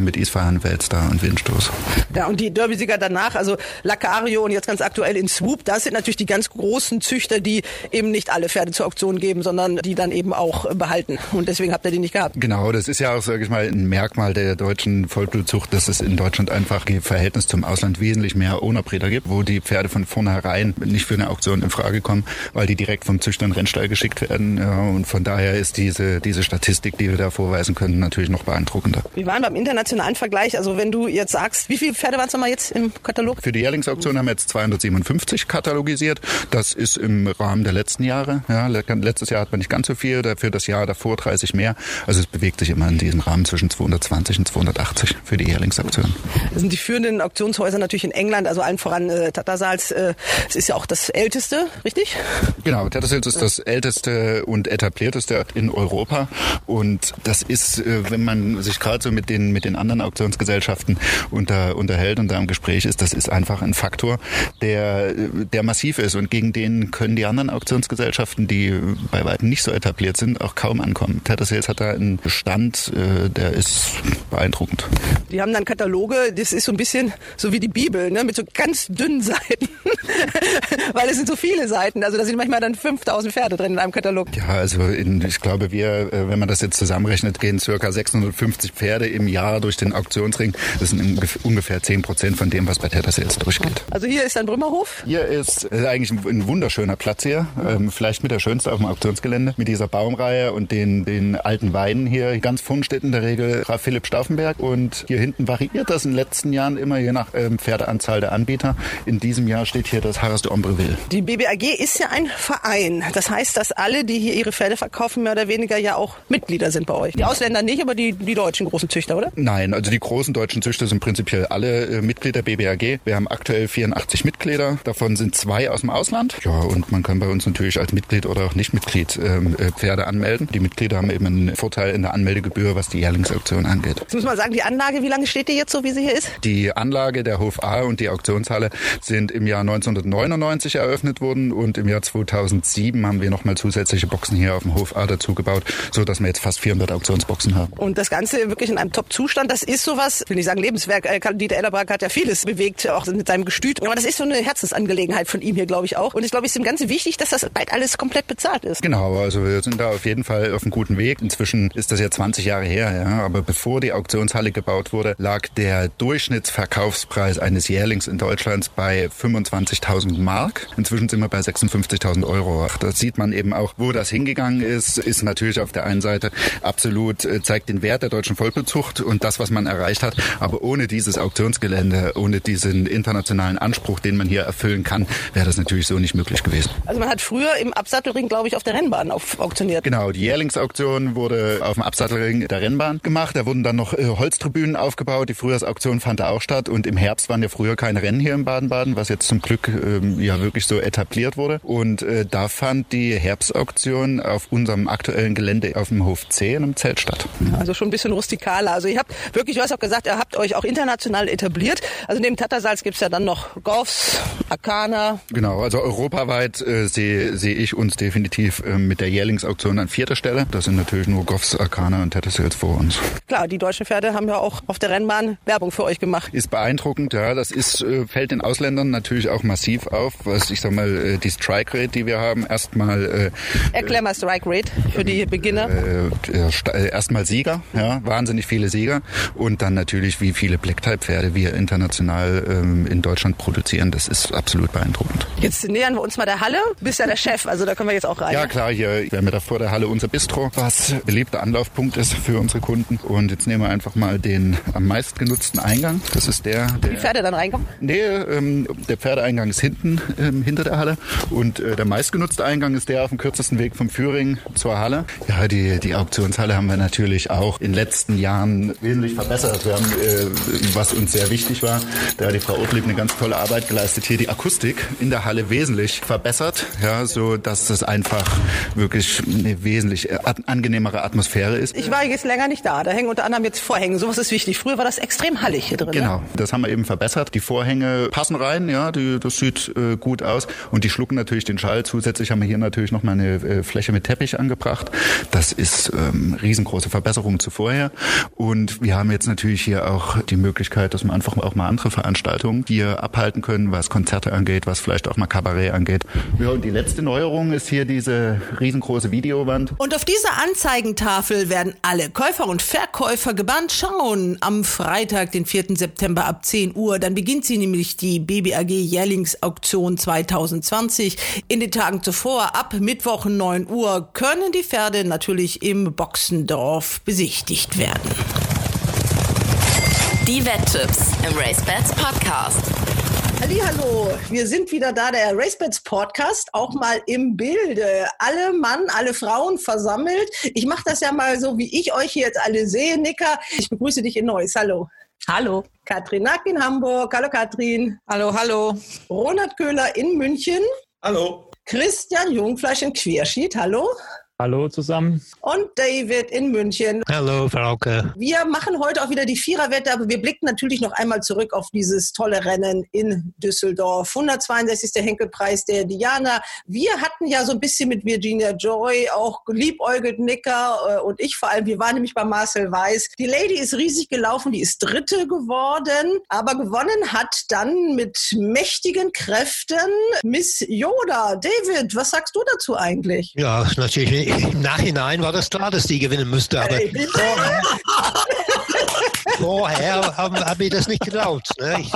Mit Isfahan, Weltstar und Windstoß. Ja, und die Derby-Sieger danach, also Lacario und jetzt ganz aktuell in Swoop, das sind natürlich die ganz großen Züchter, die eben nicht alle Pferde zur Auktion geben, sondern die dann eben auch behalten. Und deswegen habt ihr die nicht gehabt. Genau, das ist ja auch, sage ich mal, ein Merkmal der deutschen Vollblutzucht, dass es in Deutschland einfach im Verhältnis zum Ausland wesentlich mehr Ownerbreder gibt, wo die Pferde von vornherein nicht für eine Auktion in Frage kommen, weil die direkt vom Züchter in Rennstall geschickt werden. Ja, und von daher ist diese, diese Statistik, die wir da vorweisen können, natürlich noch beeindruckender. Wir waren beim internationalen Vergleich. Also wenn du jetzt sagst, wie viele Pferde waren es nochmal jetzt im Katalog? Für die Jährlingsauktion haben wir jetzt 257 katalogisiert. Das ist im Rahmen der letzten Jahre. Ja, letztes Jahr hat man nicht ganz so viel, dafür das Jahr davor 30 mehr. Also es bewegt sich immer in diesem Rahmen zwischen 220 und 280 für die Jährlingsauktion. Das sind die führenden Auktionshäuser natürlich in England, also allen voran äh, Tattersals. Äh, es ist ja auch das älteste, richtig? Genau, Tattersals ist das älteste und etablierteste in Europa. Und das ist, äh, wenn man sich gerade so mit den, mit den anderen Auktionsgesellschaften unter, unterhält und da im Gespräch ist, das ist einfach ein Faktor, der, der massiv ist. Und gegen den können die anderen Auktionsgesellschaften, die bei weitem nicht so etabliert sind, auch kaum ankommen. Tattersales hat da einen Bestand, äh, der ist beeindruckend. Die haben dann Kataloge, das ist so ein bisschen so wie die Bibel, ne, mit so ganz dünnen Seiten. Weil es sind so viele Seiten. Also da sind manchmal dann 5000 Pferde drin in einem Katalog. Ja, also in, ich glaube, wir, äh, wenn man das jetzt zusammenrechnet, gehen circa 650 Pferde im Jahr durch den Auktionsring. Das sind ungefähr 10 Prozent von dem, was bei Tattersales durchgeht. Also hier ist ein Brümmerhof? Hier ist, ist eigentlich ein, ein, wunderschöner Platz hier. Ähm, vielleicht mit der schönste auf dem Auktionsgelände. Mit dieser Baumreihe und den, den alten Weinen hier. Ganz steht in der Regel Graf Philipp Stauffenberg. Und hier hinten variiert das in den letzten Jahren immer je nach ähm, Pferdeanzahl der Anbieter. In diesem Jahr steht hier das Harras de Ombreville. Die BBAG ist ja ein Verein. Das heißt, dass alle, die hier ihre Pferde verkaufen, mehr oder weniger ja auch Mitglieder sind bei euch. Die Ausländer nicht, aber die, die deutschen großen Züchter, oder? Nein, also die großen deutschen Züchter sind prinzipiell alle äh, Mitglieder der BBAG. Wir haben aktuell 84 Mitglieder. Davon sind zwei aus dem Ausland. Ja, und man kann bei uns natürlich als Mitglied oder auch Nicht-Mitglied ähm, äh, Pferde anmelden. Die Mitglieder haben eben einen Vorteil in der Anmeldegebühr, was die Jährlingsauktion angeht. Jetzt muss man sagen, die Anlage, wie lange steht die jetzt so, wie sie hier ist? Die Anlage, der Hof A und die Auktionshalle sind im Jahr 1999 eröffnet worden und im Jahr 2007 haben wir nochmal zusätzliche Boxen hier auf dem Hof A dazu gebaut, so dass wir jetzt fast 400 Auktionsboxen haben. Und das Ganze wirklich in einem Top-Zustand. Das ist sowas, will ich sagen Lebenswerk. Äh, Dieter Ellerbrack hat ja vieles bewegt, auch mit seinem Gestüt. Aber das ist so eine Herzensangelegenheit von ihm hier, glaube ich auch. Und ich glaube, es ist ihm ganz wichtig, dass das bald alles komplett bezahlt ist. Genau, also wir sind da auf jeden Fall auf einem guten Weg. Inzwischen ist das ja 20 Jahre her, ja. Aber bevor die Auktionshalle gebaut wurde, lag der Durchschnittsverkaufspreis eines Jährlings in Deutschland bei 25.000 Mark. Inzwischen sind wir bei 56.000 Euro. Da sieht man eben auch, wo das hingegangen ist, ist natürlich auf der einen Seite absolut, äh, zeigt den Wert der deutschen Vollbezucht und das, was man erreicht hat. Aber ohne dieses Auktionsgelände, ohne diesen internationalen Anspruch, den man hier erfüllen kann, wäre das natürlich so nicht möglich gewesen. Also man hat früher im Absattelring, glaube ich, auf der Rennbahn auf auktioniert. Genau, die Jährlingsauktion wurde auf dem Absattelring der Rennbahn gemacht. Da wurden dann noch äh, Holztribünen aufgebaut. Die Frühjahrsauktion fand da auch statt und im Herbst waren ja früher keine Rennen hier in Baden-Baden, was jetzt zum Glück ähm, ja wirklich so etabliert wurde. Und äh, da fand die Herbstauktion auf unserem aktuellen Gelände auf dem Hof C in einem Zelt statt. Also schon ein bisschen rustikaler. Also ihr habt wirklich, du hast auch gesagt, ihr habt euch auch international etabliert. Also neben Tattersalz gibt's ja dann noch Goffs, Akana. Genau, also europaweit äh, sehe seh ich uns definitiv äh, mit der Jährlingsauktion an vierter Stelle. Das sind natürlich nur Goffs, Akana und Tattersales vor uns. Klar, die deutschen Pferde haben ja auch auf der Rennbahn Werbung für euch gemacht. Ist beeindruckend, ja. Das ist, äh, fällt den Ausländern natürlich auch massiv auf. Was ich sag mal, äh, die Strike Rate, die wir haben, erstmal. Äh, Erklär mal Strike Rate für die Beginner. Äh, äh, erstmal Sieger, ja. Wahnsinnig viele Sieger. Und dann natürlich, wie viele Black-Type-Pferde wir international ähm, in Deutschland produzieren. Das ist absolut beeindruckend. Jetzt nähern wir uns mal der Halle. Du bist ja der Chef, also da können wir jetzt auch rein. Ja klar, hier wir haben ja da vor der Halle unser Bistro, was beliebter Anlaufpunkt ist für unsere Kunden. Und jetzt nehmen wir einfach mal den am meisten genutzten Eingang. Das ist der, der Die Pferde dann reinkommen? Nee, ähm, der Pferdeeingang ist hinten ähm, hinter der Halle und äh, der meistgenutzte Eingang ist der auf dem kürzesten Weg vom Führing zur Halle. Ja, die, die Auktionshalle haben wir natürlich auch in den letzten Jahren wesentlich verbessert. Wir haben, äh, was uns sehr wichtig war, da hat die Frau Ortlieb eine ganz tolle Arbeit geleistet, hier die Akustik in der Halle wesentlich verbessert, ja, so dass das einfach wirklich eine wesentlich äh, angenehmere Atmosphäre ist. Ich war jetzt länger nicht da. Da hängen unter anderem jetzt Vorhänge. Sowas ist wichtig. Früher war das extrem hallig hier drin. ne? Genau, das haben wir eben verbessert. Die Vorhänge passen rein, ja, die, das sieht äh, gut aus und die schlucken natürlich den Schall. Zusätzlich haben wir hier natürlich noch mal eine äh, Fläche mit Teppich angebracht. Das ist ähm, riesengroße Verbesserung zu vorher. Und wir haben jetzt natürlich hier auch die Möglichkeit, dass wir einfach auch mal andere Veranstaltungen hier abhalten können, was Konzerte angeht, was vielleicht auch mal Kabarett angeht. Ja, und die letzte Neuerung ist hier diese riesengroße Videowand. Und auf dieser Anzeigentafel werden alle Käufer und Verkäufer gebannt schauen. Am Freitag, den 4. September ab 10 Uhr, dann beginnt sie nämlich die BBAG Jährlingsauktion 2020. In den Tagen zuvor, ab Mittwoch 9 Uhr, können die Pferde natürlich im Boxendorf besichtigt werden. Die Wetttipps im RaceBets Podcast. Hallo, wir sind wieder da, der RaceBets Podcast, auch mal im Bilde. Alle Mann, alle Frauen versammelt. Ich mache das ja mal so, wie ich euch hier jetzt alle sehe. Nicker, ich begrüße dich in Neuss. Hallo. Hallo. Katrin Nack in Hamburg. Hallo Katrin. Hallo, hallo. Ronald Köhler in München. Hallo. Christian Jungfleisch in Querschied. Hallo. Hallo zusammen. Und David in München. Hallo, Frauke. Wir machen heute auch wieder die Viererwette, aber wir blicken natürlich noch einmal zurück auf dieses tolle Rennen in Düsseldorf. 162. Henkelpreis der Diana. Wir hatten ja so ein bisschen mit Virginia Joy auch geliebäugelt, Nicker äh, und ich vor allem. Wir waren nämlich bei Marcel Weiß. Die Lady ist riesig gelaufen, die ist Dritte geworden, aber gewonnen hat dann mit mächtigen Kräften Miss Yoda. David, was sagst du dazu eigentlich? Ja, natürlich im Nachhinein war das klar, dass die gewinnen müsste, aber vorher, vorher habe hab ich das nicht geglaubt. Ne? Ich,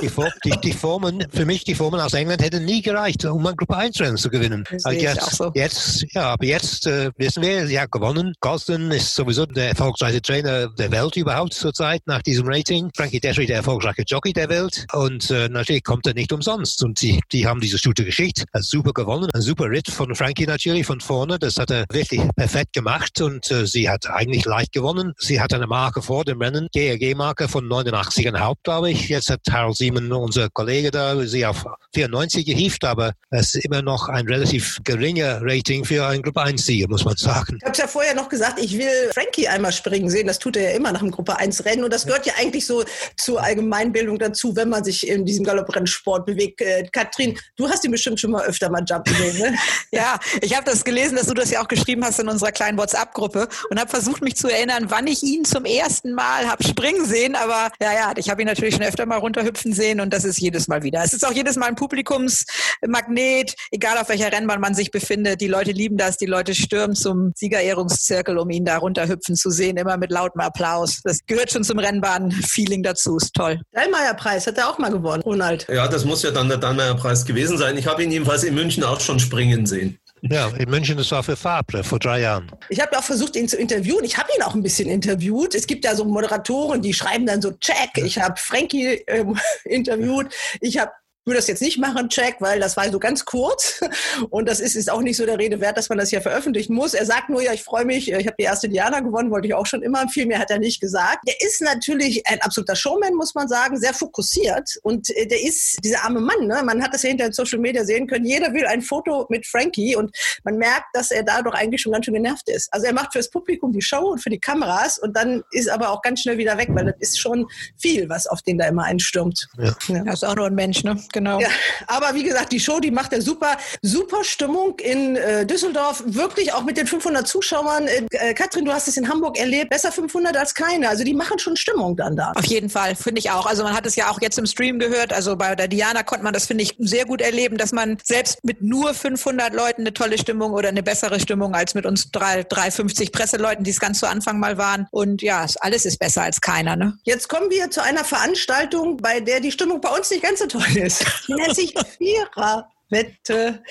die, die, die Formen, für mich die Formen aus England hätten nie gereicht, um ein Gruppe 1 Rennen zu gewinnen. Aber jetzt, so. jetzt, ja, aber jetzt äh, wissen wir, sie hat gewonnen. Gosden ist sowieso der erfolgreichste Trainer der Welt überhaupt zurzeit nach diesem Rating. Frankie Detry der erfolgreiche Jockey der Welt und äh, natürlich kommt er nicht umsonst. Und sie, die haben diese Stute geschickt, hat super gewonnen, ein super Ritt von Frankie natürlich von vorne. Das hat er wirklich perfekt gemacht und äh, sie hat eigentlich leicht gewonnen. Sie hat eine Marke vor dem Rennen, GRG-Marke von 89,5, glaube ich. Jetzt hat Harold Siemen, unser Kollege da, sie auf 94 gehievt, aber es ist immer noch ein relativ geringer Rating für einen Gruppe 1-Sieger, muss man sagen. Ich habe ja vorher noch gesagt, ich will Frankie einmal springen sehen. Das tut er ja immer nach dem Gruppe 1 Rennen. Und das gehört ja eigentlich so zur Allgemeinbildung dazu, wenn man sich in diesem Galopprennsport bewegt. Äh, Katrin, du hast ihn bestimmt schon mal öfter mal jumpen sehen, ne? Ja, ich habe das gelesen, dass du das ja auch geschrieben hast in unserer kleinen WhatsApp-Gruppe und habe versucht, mich zu erinnern, wann ich ihn zum ersten Mal habe springen sehen. Aber ja, ja, ich habe ihn natürlich schon öfter mal runterhüpfen sehen und das ist jedes Mal wieder. Es ist auch jedes Mal ein Publikumsmagnet, egal auf welcher Rennbahn man sich befindet. Die Leute lieben das, die Leute stürmen zum Siegerehrungszirkel, um ihn da runterhüpfen zu sehen, immer mit lautem Applaus. Das gehört schon zum Rennbahn-Feeling dazu, ist toll. Dallmayr-Preis hat er auch mal gewonnen, Ronald. Ja, das muss ja dann der Dallmayr-Preis gewesen sein. Ich habe ihn jedenfalls in München auch schon springen sehen. Ja, in München, das war für Fabre vor drei Jahren. Ich habe auch versucht, ihn zu interviewen. Ich habe ihn auch ein bisschen interviewt. Es gibt ja so Moderatoren, die schreiben dann so Check. Ich habe Frankie ähm, interviewt. Ich habe würde das jetzt nicht machen, Check, weil das war so ganz kurz und das ist, ist auch nicht so der Rede wert, dass man das hier veröffentlichen muss. Er sagt nur, ja, ich freue mich, ich habe die erste Diana gewonnen, wollte ich auch schon immer. Viel mehr hat er nicht gesagt. Der ist natürlich ein absoluter Showman, muss man sagen, sehr fokussiert und äh, der ist dieser arme Mann. Ne? Man hat das ja hinter den Social Media sehen können. Jeder will ein Foto mit Frankie und man merkt, dass er dadurch eigentlich schon ganz schön genervt ist. Also er macht fürs Publikum die Show und für die Kameras und dann ist aber auch ganz schnell wieder weg, weil das ist schon viel, was auf den da immer einstürmt. Ja. Er ist auch nur ein Mensch, ne? Genau. Ja, aber wie gesagt, die Show, die macht er super, super Stimmung in äh, Düsseldorf, wirklich auch mit den 500 Zuschauern. Äh, äh, Katrin, du hast es in Hamburg erlebt, besser 500 als keine. Also die machen schon Stimmung dann da. Auf jeden Fall, finde ich auch. Also man hat es ja auch jetzt im Stream gehört. Also bei der Diana konnte man das, finde ich, sehr gut erleben, dass man selbst mit nur 500 Leuten eine tolle Stimmung oder eine bessere Stimmung als mit uns drei, 350 Presseleuten, die es ganz zu Anfang mal waren. Und ja, alles ist besser als keiner. Ne? Jetzt kommen wir zu einer Veranstaltung, bei der die Stimmung bei uns nicht ganz so toll ist. Die nennt sich Vierer. Wette.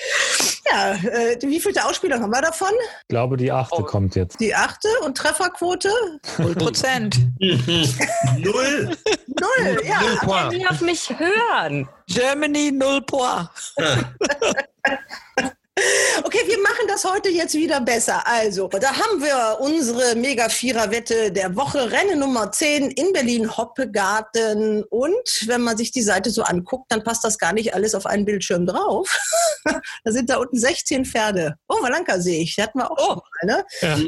Ja, äh, wie viele Ausspielungen haben wir davon? Ich glaube, die achte kommt jetzt. Die achte und Trefferquote? Null Prozent. Null. Null, ja. Null Point. Ich auf mich hören. Germany null Point. Okay, wir machen das heute jetzt wieder besser. Also, da haben wir unsere Mega-Vierer-Wette der Woche, Rennen Nummer 10 in Berlin-Hoppegarten. Und wenn man sich die Seite so anguckt, dann passt das gar nicht alles auf einen Bildschirm drauf. da sind da unten 16 Pferde. Oh, Valanka sehe ich. Die hatten wir auch oh. schon mal, ne? Ja.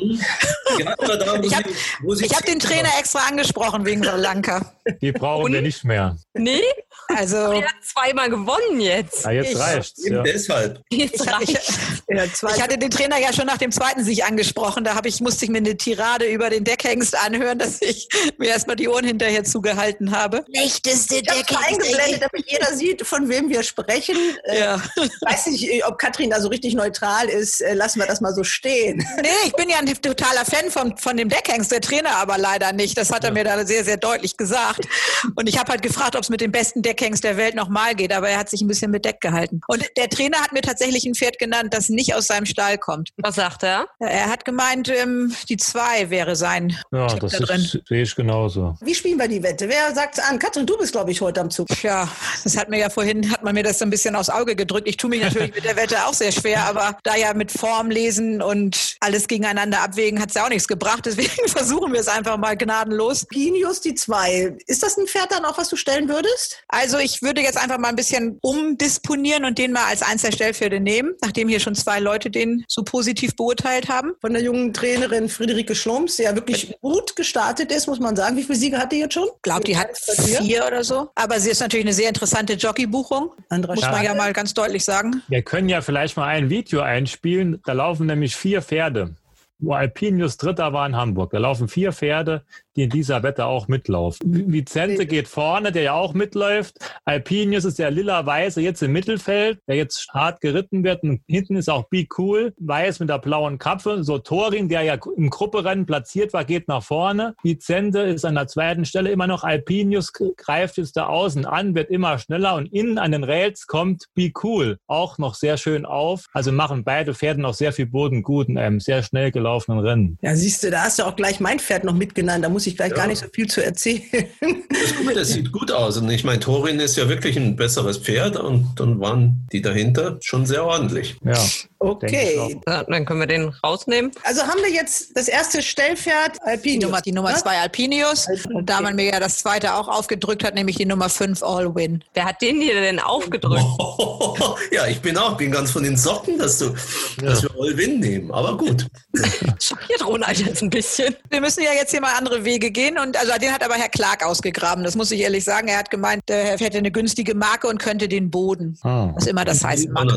Ich habe hab den Trainer extra angesprochen wegen Valanka. Die brauchen Und? wir nicht mehr. Nee? Also, er hat zweimal gewonnen jetzt. Ja, jetzt ich, reicht's. Ja. Deshalb. Jetzt reicht's. Ich hatte den Trainer ja schon nach dem zweiten Sieg angesprochen. Da ich, musste ich mir eine Tirade über den Deckhengst anhören, dass ich mir erstmal die Ohren hinterher zugehalten habe. Schlechteste Deckhengst. eingeblendet, damit jeder sieht, von wem wir sprechen. Äh, Ja. Ich weiß nicht, ob Katrin da so richtig neutral ist. Äh, Lassen wir das mal so stehen. Nee, ich bin ja ein totaler Fan von, von dem Deckhengst, der Trainer aber leider nicht. Das hat er mir da sehr, sehr deutlich gesagt. Und ich habe halt gefragt, ob es mit dem besten Deckhengst der Welt nochmal geht, aber er hat sich ein bisschen mit Deck gehalten. Und der Trainer hat mir tatsächlich ein Pferd genannt, das nicht aus seinem Stall kommt. Was sagt er? Er hat gemeint, ähm, die zwei wäre sein Ja, Tipp das da drin. ist, sehe ich genauso. Wie spielen wir die Wette? Wer sagt's an? Katrin, du bist, glaube ich, heute am Zug. Tja, das hat mir ja vorhin, hat man mir das so ein bisschen aufs Auge gedrückt. Ich tue mich natürlich mit der Wette auch sehr schwer, aber da ja mit Form lesen und alles gegeneinander abwägen, hat es ja auch nichts gebracht. Deswegen versuchen wir es einfach mal gnadenlos. Pinius, die zwei. Ist das ein Pferd dann auch, was du stellen würdest? Also ich würde jetzt einfach mal ein bisschen umdisponieren und den mal als eins der Stellpferde nehmen, nachdem hier schon zwei Leute den so positiv beurteilt haben. Von der jungen Trainerin Friederike Schlumps, die ja wirklich gut gestartet ist, muss man sagen. Wie viele Siege hat die jetzt schon? Ich glaube, die hat vier oder so. Aber sie ist natürlich eine sehr interessante Jockeybuchung. Andra Muss man ja mal ganz deutlich sagen. Wir können ja vielleicht mal ein Video einspielen. Da laufen nämlich vier Pferde. Wo Alpinius Dritter war in Hamburg. Da laufen vier Pferde, die in dieser Wette auch mitlaufen. Vicente geht vorne, der ja auch mitläuft. Alpinius ist der lila-weiße jetzt im Mittelfeld, der jetzt hart geritten wird. Und hinten ist auch Be Cool, weiß mit der blauen Kappe. So Torin, der ja im Grupperennen platziert war, geht nach vorne. Vicente ist an der zweiten Stelle immer noch. Alpinius greift jetzt da außen an, wird immer schneller und innen an den Rails kommt Be Cool auch noch sehr schön auf. Also machen beide Pferde noch sehr viel Boden gut in einem sehr schnell gelaufenen Rennen. Ja, siehst du, da hast du auch gleich mein Pferd noch mitgenannt. Da muss ich gleich Ja. gar nicht so viel zu erzählen. Das, das sieht gut aus. Und ich meine, Torin ist ja wirklich ein besseres Pferd und dann waren die dahinter schon sehr ordentlich. Ja. Okay. Ja, Dann können wir den rausnehmen. Also haben wir jetzt das erste Stellpferd Die Alpinius. Nummer, die Nummer zwei Alpinius. Und da man mir ja das zweite auch aufgedrückt hat, nämlich die Nummer fünf All Win. Wer hat den dir denn aufgedrückt? ja, ich bin auch, bin ganz von den Socken, dass du, dass wir All-Win nehmen. Aber gut. Schockiert Ronald jetzt ein bisschen. Wir müssen ja jetzt hier mal andere Wege gehen. Und also den hat aber Herr Clark ausgegraben. Das muss ich ehrlich sagen. Er hat gemeint, er hätte eine günstige Marke und könnte den Boden. Ah. Was immer das heißen mag.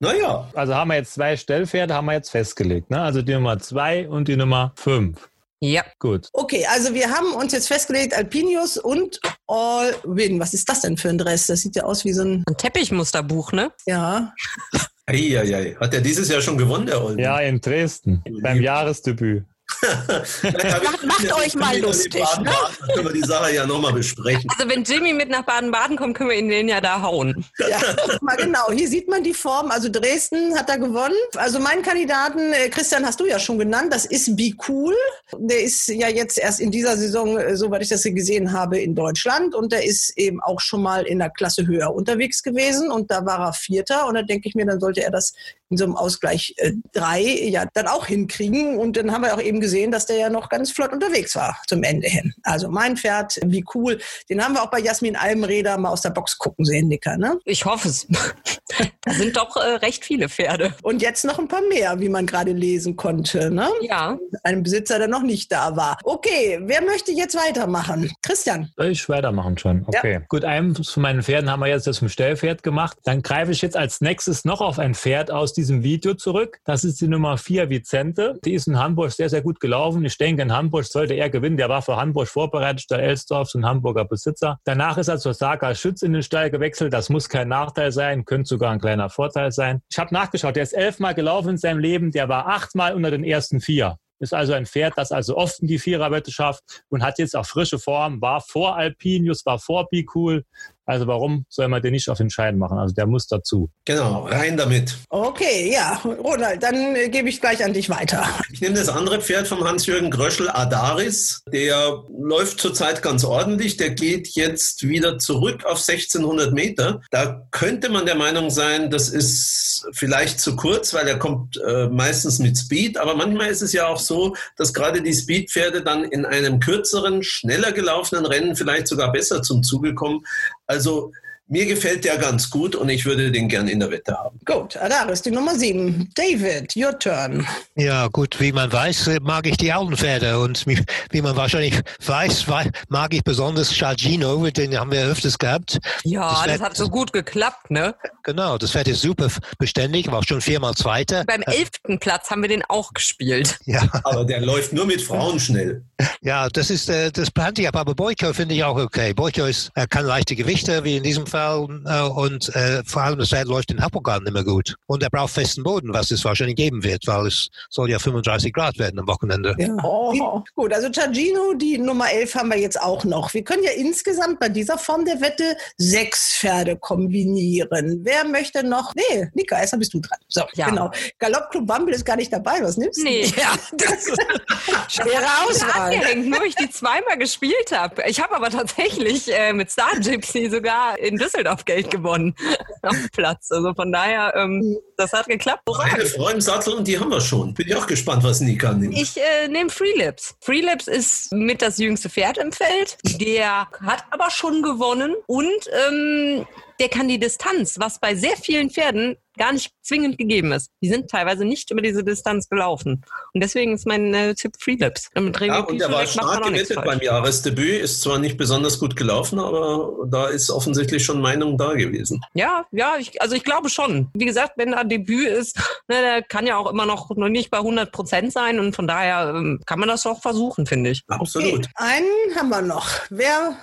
Naja, Also haben wir jetzt zwei Stellpferde, haben wir jetzt festgelegt. Ne? Also die Nummer zwei und die Nummer fünf. Ja. Gut. Okay, also wir haben uns jetzt festgelegt, Alpinius und All Win. Was ist das denn für ein Dress? Das sieht ja aus wie so ein, Ein Teppichmusterbuch, ne? ja. Eieiei. Hat er dieses Jahr schon gewonnen, der Olden? Ja, in Dresden beim Jahresdebüt. Macht, macht euch mal lustig. Ne? Dann können wir die Sache ja nochmal besprechen. Also wenn Jimmy mit nach Baden-Baden kommt, können wir ihn den ja da hauen. Ja, mal genau. Hier sieht man die Form. Also Dresden hat er gewonnen. Also meinen Kandidaten, äh, Christian, hast du ja schon genannt. Das ist Be Cool. Der ist ja jetzt erst in dieser Saison, äh, soweit ich das hier gesehen habe, in Deutschland. Und der ist eben auch schon mal in der Klasse höher unterwegs gewesen. Und da war er Vierter. Und da denke ich mir, dann sollte er das in so einem Ausgleich äh, drei ja dann auch hinkriegen. Und dann haben wir auch eben gesehen, dass der ja noch ganz flott unterwegs war zum Ende hin. Also mein Pferd, wie cool. Den haben wir auch bei Jasmin Almreder mal aus der Box gucken sehen, Nicker, ne? Ich hoffe es. da sind doch äh, recht viele Pferde. Und jetzt noch ein paar mehr, wie man gerade lesen konnte, ne? Ja. Ein Besitzer, der noch nicht da war. Okay, wer möchte jetzt weitermachen? Christian. Soll ich weitermachen schon? Okay. Ja. Gut, einem von meinen Pferden haben wir jetzt das vom Stellpferd gemacht. Dann greife ich jetzt als nächstes noch auf ein Pferd aus diesem Video zurück. Das ist die Nummer 4 Vicente. Die ist in Hamburg sehr, sehr gut gelaufen. Ich denke, in Hamburg sollte er gewinnen. Der war für Hamburg vorbereitet, der Elsdorf, ein Hamburger Besitzer. Danach ist er zur Saga Schütz in den Stall gewechselt. Das muss kein Nachteil sein, könnte sogar ein kleiner Vorteil sein. Ich habe nachgeschaut, der ist elfmal gelaufen in seinem Leben. Der war achtmal unter den ersten vier. Ist also ein Pferd, das also oft in die Viererwette schafft und hat jetzt auch frische Form, war vor Alpinius, war vor Be Cool. Also warum soll man den nicht auf den Schein machen? Also der muss dazu. Genau, rein damit. Okay, ja, Ronald, dann äh, gebe ich gleich an dich weiter. Ich nehme das andere Pferd vom Hans-Jürgen Gröschel, Adaris. Der läuft zurzeit ganz ordentlich. Der geht jetzt wieder zurück auf 1600 Meter. Da könnte man der Meinung sein, das ist vielleicht zu kurz, weil er kommt äh, meistens mit Speed. Aber manchmal ist es ja auch so, dass gerade die Speedpferde dann in einem kürzeren, schneller gelaufenen Rennen vielleicht sogar besser zum Zuge kommen. Also mir gefällt der ganz gut und ich würde den gern in der Wette haben. Gut, Adaris, die Nummer 7. David, your turn. Ja, gut, wie man weiß, äh, mag ich die alten Pferde und wie man wahrscheinlich weiß, wei- mag ich besonders Chargino, den haben wir öfters gehabt. Ja, das, Pferd- hat so gut geklappt, ne? Genau, das Pferd ist super beständig, war auch schon viermal Zweiter. Beim elften Platz haben wir den auch gespielt. Ja. Aber der läuft nur mit Frauen schnell. Ja, das ist äh, das plante ich ab, aber Boyko finde ich auch okay. Boyko ist, er kann leichte Gewichte, wie in diesem Fall, äh, und äh, vor allem das Pferd läuft in Hapogan immer gut. Und er braucht festen Boden, was es wahrscheinlich geben wird, weil es soll ja 35 Grad werden am Wochenende. Ja. Oh. Gut, also Ciargino, die Nummer 11 haben wir jetzt auch noch. Wir können ja insgesamt bei dieser Form der Wette sechs Pferde kombinieren. Wer möchte noch? Nee, Nika, erstmal bist du dran. So, Ja. genau. Galoppclub Bumble ist gar nicht dabei. Was nimmst du? Nee. Ja, das schwere Ich bin Auswahl. angehängt, nur ich die zweimal gespielt habe. Ich habe aber tatsächlich äh, mit Star Gypsy sogar in Düsseldorf Geld gewonnen auf dem Platz. Also von daher, ähm, das hat geklappt. Eine Frau im Sattel und die haben wir schon. Bin ich auch gespannt, was Nika nimmt. Ich äh, nehme Freelips. Freelips ist mit das jüngste Pferd im Feld. Der hat aber schon gewonnen und ähm, der kann die Distanz, was bei sehr vielen Pferden gar nicht zwingend gegeben ist. Die sind teilweise nicht über diese Distanz gelaufen. Und deswegen ist mein äh, Tipp Freelips. Ja, und der war stark gewettet beim Jahresdebüt. Ist zwar nicht besonders gut gelaufen, aber da ist offensichtlich schon Meinung da gewesen. Ja, ja, ich, also ich glaube schon. Wie gesagt, wenn da Debüt ist, ne, der kann ja auch immer noch, noch nicht bei 100 Prozent sein und von daher ähm, kann man das auch versuchen, finde ich. Absolut. Einen haben wir noch. Wer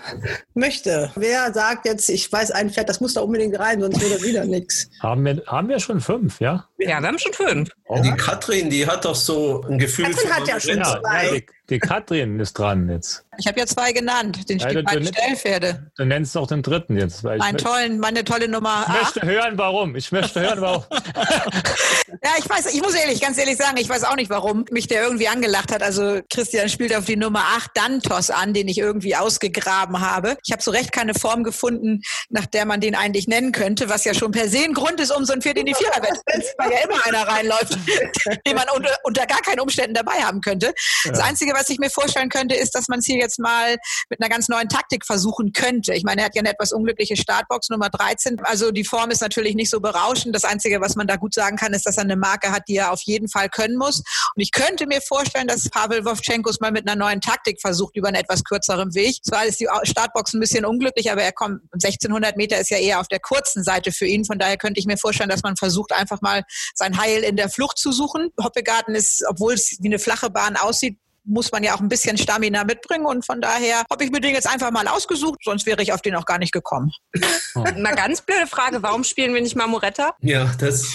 möchte? Wer sagt jetzt, ich weiß ein Pferd, das muss da unbedingt rein, sonst wird er wieder nichts. Haben wir, haben wir schon fünf, ja? Ja, wir haben schon fünf. Ja, die Katrin, die hat doch so ein Gefühl Katrin hat ja schon zwei. Ja, die, die Katrin ist dran jetzt. Ich habe ja zwei genannt, den Ja, du- Stellpferde. Du nennst doch den dritten jetzt. Weil mö- tollen, meine tolle Nummer ich 8. möchte hören, warum. Ich möchte hören, warum. Ja, ich weiß, ich muss ehrlich, ganz ehrlich sagen, ich weiß auch nicht, warum mich der irgendwie angelacht hat. Also Christian spielt auf die Nummer 8 Dantos an, den ich irgendwie ausgegraben habe. Ich habe so recht keine Form gefunden, nach der man den eigentlich nennen könnte, was ja schon per se ein Grund ist, um so ein Pferd in die Viererwette zu weil ja immer einer reinläuft, den man unter, unter gar keinen Umständen dabei haben könnte. Das Einzige, was ich mir vorstellen könnte, ist, dass man es hier jetzt mal mit einer ganz neuen Taktik versuchen könnte. Ich meine, er hat ja eine etwas unglückliche Startbox Nummer 13. Also die Form ist natürlich nicht so berauschend. Das Einzige, was man da gut sagen kann, ist, dass er eine Marke hat, die er auf jeden Fall können muss. Und ich könnte mir vorstellen, dass Pavel Wovchenkos mal mit einer neuen Taktik versucht, über einen etwas kürzeren Weg. Zwar ist die Startbox ein bisschen unglücklich, aber er kommt, 1600 Meter ist ja eher auf der kurzen Seite für ihn. Von daher könnte ich mir vorstellen, dass man versucht, einfach mal sein Heil in der Flucht zu suchen. Hoppegarten ist, obwohl es wie eine flache Bahn aussieht, muss man ja auch ein bisschen Stamina mitbringen und von daher habe ich mir den jetzt einfach mal ausgesucht, sonst wäre ich auf den auch gar nicht gekommen. Mal ganz blöde Frage, warum spielen wir nicht Marmoretta? Ja, das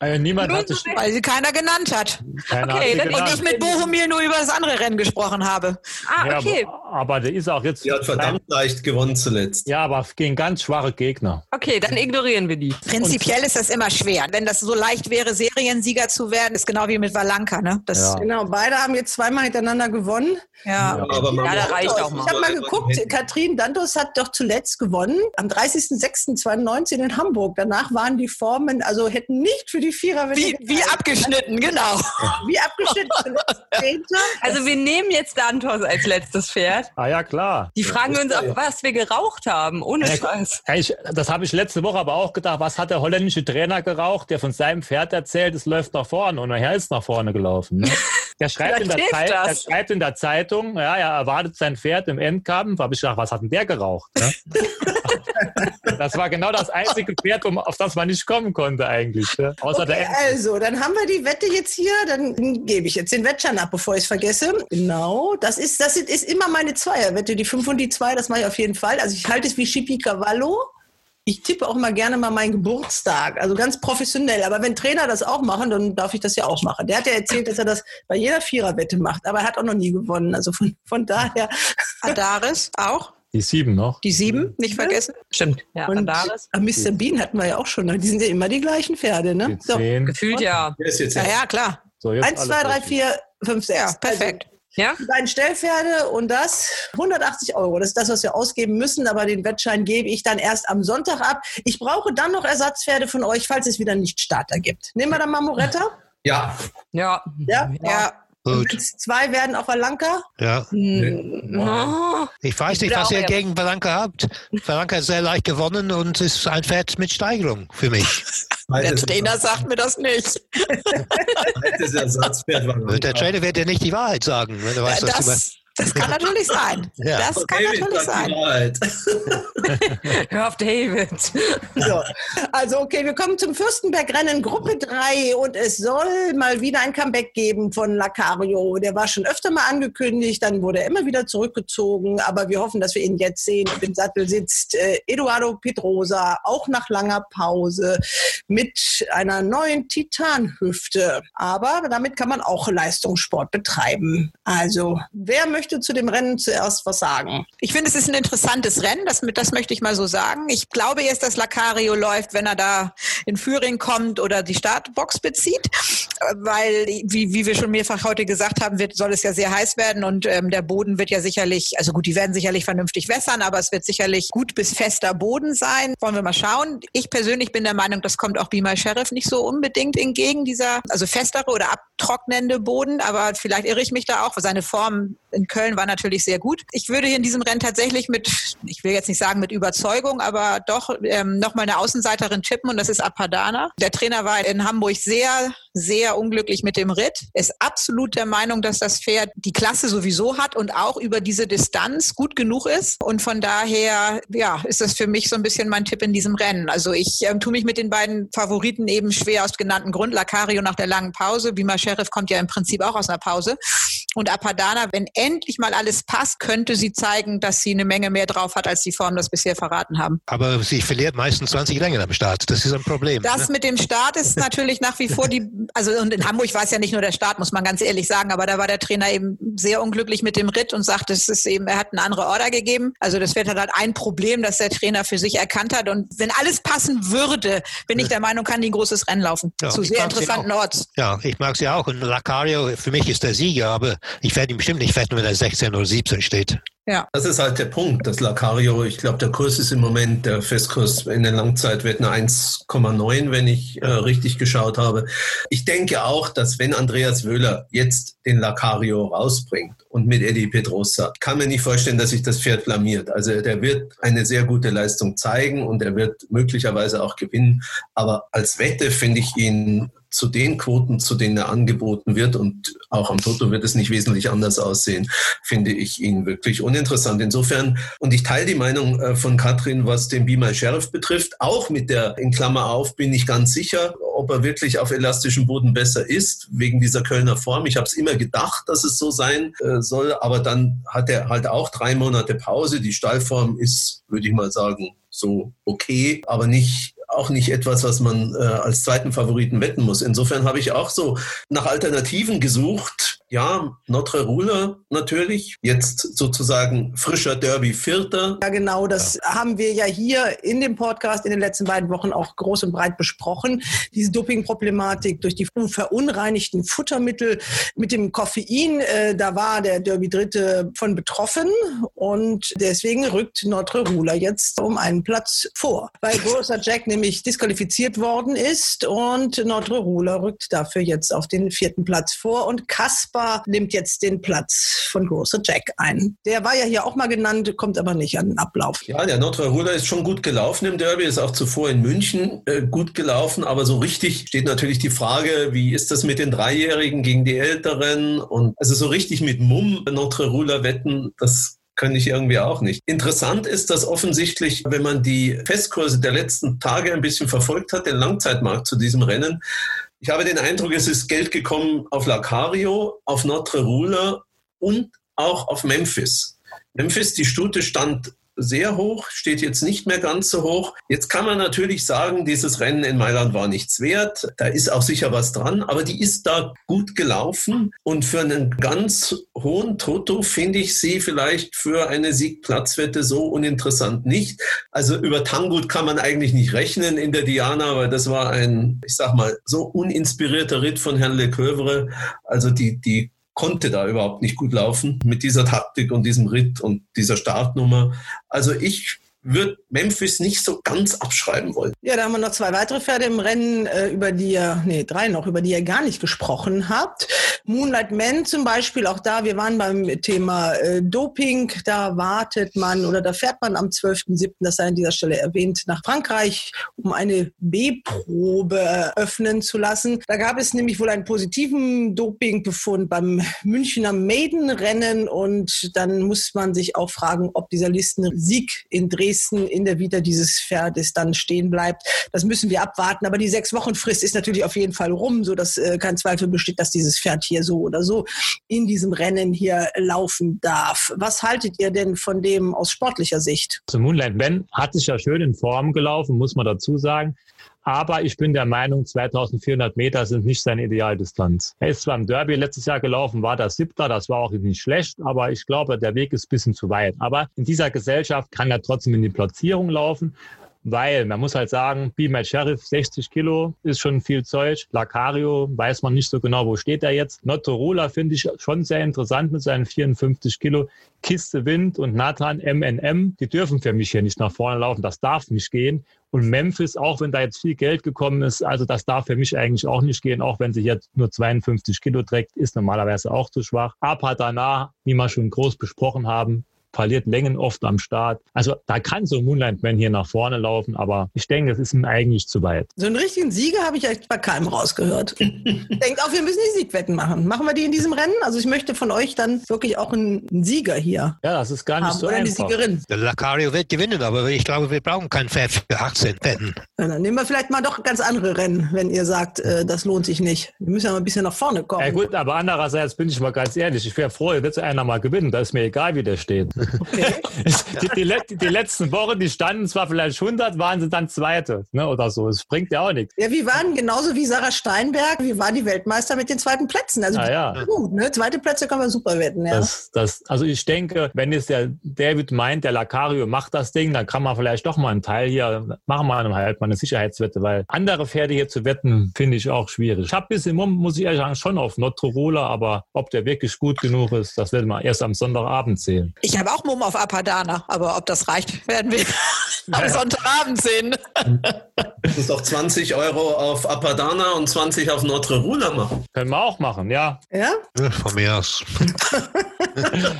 Also niemand hat sich. Weil sie keiner genannt hat. Keiner Okay, hat sie dann- Und genannt. ich mit Bohumil nur über das andere Rennen gesprochen habe. Ah, Ja, okay. aber, aber der ist auch jetzt. die hat verdammt leicht gewonnen zuletzt. Ja, aber gegen ganz schwache Gegner. Okay, dann ignorieren wir die. Prinzipiell ist das immer schwer. Wenn das so leicht wäre, Seriensieger zu werden, ist genau wie mit Valanka. Ne? Das Ja. Genau, beide haben jetzt zweimal hintereinander hintereinander gewonnen. Ja, aber man Ja, da reicht auch mal. Ich habe mal geguckt, Katrin Dantos hat doch zuletzt gewonnen am 30.06.2019 in Hamburg. Danach waren die Formen, also hätten nicht für die Vierer Wie, wie abgeschnitten, genau. wie abgeschnitten. Also wir nehmen jetzt Dantos als letztes Pferd. Ah ja, klar. Die fragen uns auch, was wir geraucht haben. Ohne Scheiß. Ja, ich, das habe ich letzte Woche aber auch gedacht. Was hat der holländische Trainer geraucht, der von seinem Pferd erzählt, es läuft nach vorne und er ist nach vorne gelaufen. Ne? Der, schreibt in der Zeit, der schreibt in der Zeitung, ja, er erwartet sein Pferd im Endkampf. habe ich gedacht, was hat denn der geraucht? Ne? das war genau das einzige Pferd, um, auf das man nicht kommen konnte eigentlich. Ne? Außer Okay, der also, dann haben wir die Wette jetzt hier. Dann gebe ich jetzt den Wettschein ab, bevor ich es vergesse. Genau. Das ist, das ist immer meine Zweierwette. Die 5 und die 2, das mache ich auf jeden Fall. Also, ich halte es wie Chipi Cavallo. Ich tippe auch mal gerne mal meinen Geburtstag. Also ganz professionell. Aber wenn Trainer das auch machen, dann darf ich das ja auch machen. Der hat ja erzählt, dass er das bei jeder Viererwette macht. Aber er hat auch noch nie gewonnen. Also von, von daher. Adaris auch. die sieben noch. Die sieben, nicht vergessen. Stimmt. Ja, Und Adaris. äh, Mr. Bean hatten wir ja auch schon. ne? Die sind ja immer die gleichen Pferde, ne? Die zehn. Gefühlt ja. Ja, ja, klar. So, jetzt Eins, zwei, drei, vier, fünf, sechs. Ja, perfekt. Ja? Die beiden Stellpferde und das 180 Euro. Das ist das, was wir ausgeben müssen, aber den Wettschein gebe ich dann erst am Sonntag ab. Ich brauche dann noch Ersatzpferde von euch, falls es wieder nicht Starter gibt. Nehmen wir dann mal Moretta? Ja, Ja. Ja? Ja. Und Gut. zwei werden auf Alanka? Ja. Oh. Ich weiß nicht, Ich was ihr gegen Valanka habt. Valanka ist sehr leicht gewonnen und ist ein Pferd mit Steigerung für mich. Der altes, Trainer sagt mir das nicht. altes Ersatzpferd war Der Trainer wird dir nicht die Wahrheit sagen, wenn er weiß, was du Das, das kann natürlich sein. Ja. Das kann David natürlich sein. Hör auf David. So. Also, okay, wir kommen zum Fürstenbergrennen Gruppe 3 und es soll mal wieder ein Comeback geben von Lacario. Der war schon öfter mal angekündigt, dann wurde er immer wieder zurückgezogen, aber wir hoffen, dass wir ihn jetzt sehen. Im Sattel sitzt äh, Eduardo Pedrosa, auch nach langer Pause, mit einer neuen Titanhüfte. Aber damit kann man auch Leistungssport betreiben. Also, wer möchte zu dem Rennen zuerst was sagen? Ich finde, es ist ein interessantes Rennen, das, das möchte ich mal so sagen. Ich glaube erst, dass Lacario läuft, wenn er da in Führing kommt oder die Startbox bezieht, weil, wie, wie wir schon mehrfach heute gesagt haben, wird, soll es ja sehr heiß werden und ähm, der Boden wird ja sicherlich, also gut, die werden sicherlich vernünftig wässern, aber es wird sicherlich gut bis fester Boden sein. Wollen wir mal schauen. Ich persönlich bin der Meinung, das kommt auch Beamer Sheriff nicht so unbedingt entgegen, dieser, also festere oder abtrocknende Boden, aber vielleicht irre ich mich da auch, weil seine Form in Köln war natürlich sehr gut. Ich würde hier in diesem Rennen tatsächlich mit, ich will jetzt nicht sagen mit Überzeugung, aber doch ähm, nochmal eine Außenseiterin tippen und das ist Apadana. Der Trainer war in Hamburg sehr, sehr unglücklich mit dem Ritt. Ist absolut der Meinung, dass das Pferd die Klasse sowieso hat und auch über diese Distanz gut genug ist. Und von daher, ja, ist das für mich so ein bisschen mein Tipp in diesem Rennen. Also ich ähm, tue mich mit den beiden Favoriten eben schwer aus genannten Grund. Lacario nach der langen Pause. Bima Sheriff kommt ja im Prinzip auch aus einer Pause. Und Apadana, wenn endlich mal alles passt, könnte sie zeigen, dass sie eine Menge mehr drauf hat, als die Formen das bisher verraten haben. Aber sie verliert meistens 20 Längen am Start. Das ist ein Problem. Das ne? mit dem Start ist natürlich nach wie vor die, also und in Hamburg war es ja nicht nur der Start, muss man ganz ehrlich sagen, aber da war der Trainer eben sehr unglücklich mit dem Ritt und sagt, es ist eben, er hat eine andere Order gegeben. Also das wird halt ein Problem, das der Trainer für sich erkannt hat. Und wenn alles passen würde, bin ich der Meinung, kann die ein großes Rennen laufen. Ja, Zu sehr interessanten. Orts. Ja, ich mag sie auch. Und Lacario, für mich ist der Sieger, aber ich werde ihn bestimmt nicht fetten, wenn er 16 oder 17 steht. Ja. Das ist halt der Punkt. Das Lacario, ich glaube, der Kurs ist im Moment, der Festkurs in den Langzeitwetten 1,9, wenn ich äh, richtig geschaut habe. Ich denke auch, dass wenn Andreas Wöhler jetzt den Lacario rausbringt und mit Eddie Pedrosa, kann mir nicht vorstellen, dass sich das Pferd blamiert. Also der wird eine sehr gute Leistung zeigen und er wird möglicherweise auch gewinnen. Aber als Wette finde ich ihn zu den Quoten, zu denen er angeboten wird und auch am Toto wird es nicht wesentlich anders aussehen, finde ich ihn wirklich uninteressant. Insofern, und ich teile die Meinung äh, von Katrin, was den Be My Sheriff betrifft, auch mit der, in Klammer auf, bin ich ganz sicher, ob er wirklich auf elastischem Boden besser ist, wegen dieser Kölner Form. Ich habe es immer gedacht, dass es so sein äh, soll, aber dann hat er halt auch drei Monate Pause. Die Stallform ist, würde ich mal sagen, so okay, aber nicht auch nicht etwas, was man äh, als zweiten Favoriten wetten muss. Insofern habe ich auch so nach Alternativen gesucht. Ja, Notre Rula natürlich, jetzt sozusagen frischer Derby Vierter. Ja, genau, das ja. haben wir ja hier in dem Podcast in den letzten beiden Wochen auch groß und breit besprochen. Diese Dopingproblematik durch die verunreinigten Futtermittel mit dem Koffein, äh, da war der Derby Dritte von betroffen und deswegen rückt Notre Rula jetzt um einen Platz vor, weil großer Jack nämlich disqualifiziert worden ist und Notre Rula rückt dafür jetzt auf den vierten Platz vor und Kaspar nimmt jetzt den Platz von großer Jack ein. Der war ja hier auch mal genannt, kommt aber nicht an den Ablauf. Ja, der Rula ist schon gut gelaufen im Derby, ist auch zuvor in München äh, gut gelaufen, aber so richtig steht natürlich die Frage, wie ist das mit den Dreijährigen gegen die Älteren und also so richtig mit Mumm Rula wetten, das kann ich irgendwie auch nicht. Interessant ist, dass offensichtlich, wenn man die Festkurse der letzten Tage ein bisschen verfolgt hat, den Langzeitmarkt zu diesem Rennen, ich habe den Eindruck, es ist Geld gekommen auf Lacario, auf Notre Rula und auch auf Memphis. Memphis, die Stute stand sehr hoch, steht jetzt nicht mehr ganz so hoch. Jetzt kann man natürlich sagen, dieses Rennen in Mailand war nichts wert. Da ist auch sicher was dran, aber die ist da gut gelaufen. Und für einen ganz hohen Toto finde ich sie vielleicht für eine Siegplatzwette so uninteressant nicht. Also über Tangut kann man eigentlich nicht rechnen in der Diana, weil das war ein, ich sag mal, so uninspirierter Ritt von Herrn Lecoeuvre. Also die, die konnte da überhaupt nicht gut laufen mit dieser Taktik und diesem Ritt und dieser Startnummer. Also ich würde Memphis nicht so ganz abschreiben wollen. Ja, da haben wir noch zwei weitere Pferde im Rennen, äh, über die ihr, nee, drei noch, über die ihr gar nicht gesprochen habt. Moonlight Man zum Beispiel, auch da, wir waren beim Thema äh, Doping, da wartet man oder da fährt man am 12.07., das sei an dieser Stelle erwähnt, nach Frankreich, um eine B-Probe öffnen zu lassen. Da gab es nämlich wohl einen positiven Dopingbefund beim Münchner Maiden-Rennen und dann muss man sich auch fragen, ob dieser Listensieg in Dresden Dresden in der Vita dieses Pferdes dann stehen bleibt. Das müssen wir abwarten. Aber die sechs Wochen Frist ist natürlich auf jeden Fall rum, so dass äh, kein Zweifel besteht, dass dieses Pferd hier so oder so in diesem Rennen hier laufen darf. Was haltet ihr denn von dem aus sportlicher Sicht? Also Moonlight Ben hat sich ja schön in Form gelaufen, muss man dazu sagen. Aber ich bin der Meinung, 2400 Meter sind nicht seine Idealdistanz. Er ist zwar im Derby letztes Jahr gelaufen, war der Siebter, das war auch nicht schlecht, aber ich glaube, der Weg ist ein bisschen zu weit. Aber in dieser Gesellschaft kann er trotzdem in die Platzierung laufen weil man muss halt sagen, Be My Sheriff 60 Kilo ist schon viel Zeug. Lacario weiß man nicht so genau, wo steht er jetzt. Notorola finde ich schon sehr interessant mit seinen 54 Kilo. Kiste Wind und Nathan MNM, die dürfen für mich hier nicht nach vorne laufen. Das darf nicht gehen. Und Memphis, auch wenn da jetzt viel Geld gekommen ist, also das darf für mich eigentlich auch nicht gehen, auch wenn sie jetzt nur 52 Kilo trägt, ist normalerweise auch zu schwach. Apadana, wie wir schon groß besprochen haben, verliert Längen oft am Start. Also da kann so ein Moonlight Man hier nach vorne laufen, aber ich denke, das ist ihm eigentlich zu weit. So einen richtigen Sieger habe ich echt bei keinem rausgehört. Denkt auch, wir müssen die Siegwetten machen. Machen wir die in diesem Rennen? Also ich möchte von euch dann wirklich auch einen Sieger hier. Ja, das ist gar nicht haben. so Oder einfach. eine Siegerin. Der Lacario wird gewinnen, aber ich glaube, wir brauchen kein Pferd für 18 Wetten. Ja, dann nehmen wir vielleicht mal doch ganz andere Rennen, wenn ihr sagt, äh, das lohnt sich nicht. Wir müssen ja mal ein bisschen nach vorne kommen. Ja gut, aber andererseits bin ich mal ganz ehrlich, ich wäre froh, wird einer mal gewinnen. Da ist mir egal, wie der steht. Okay. die, die, die, letzten Wochen, die standen zwar vielleicht 100, waren sie dann Zweite ne, oder so. Es bringt ja auch nichts. Ja, wir waren genauso wie Sarah Steinberg, wir waren die Weltmeister mit den zweiten Plätzen. Also ah, ja. gut, ne? zweite Plätze kann man super wetten. Ja. Das, das, also ich denke, wenn jetzt der David meint, der Lacario macht das Ding, dann kann man vielleicht doch mal einen Teil hier, machen wir halt mal eine Sicherheitswette, weil andere Pferde hier zu wetten, finde ich auch schwierig. Ich habe bis im Moment, muss ich ehrlich sagen, schon auf Notrorola, aber ob der wirklich gut genug ist, das werden wir erst am Sonntagabend sehen. Ich habe auch Mumm auf Apadana, aber ob das reicht, werden wir am Sonntagabend sehen. Du musst auch 20 Euro auf Apadana und 20 auf Notre Rula machen. Können wir auch machen, ja. Ja? Von mir aus.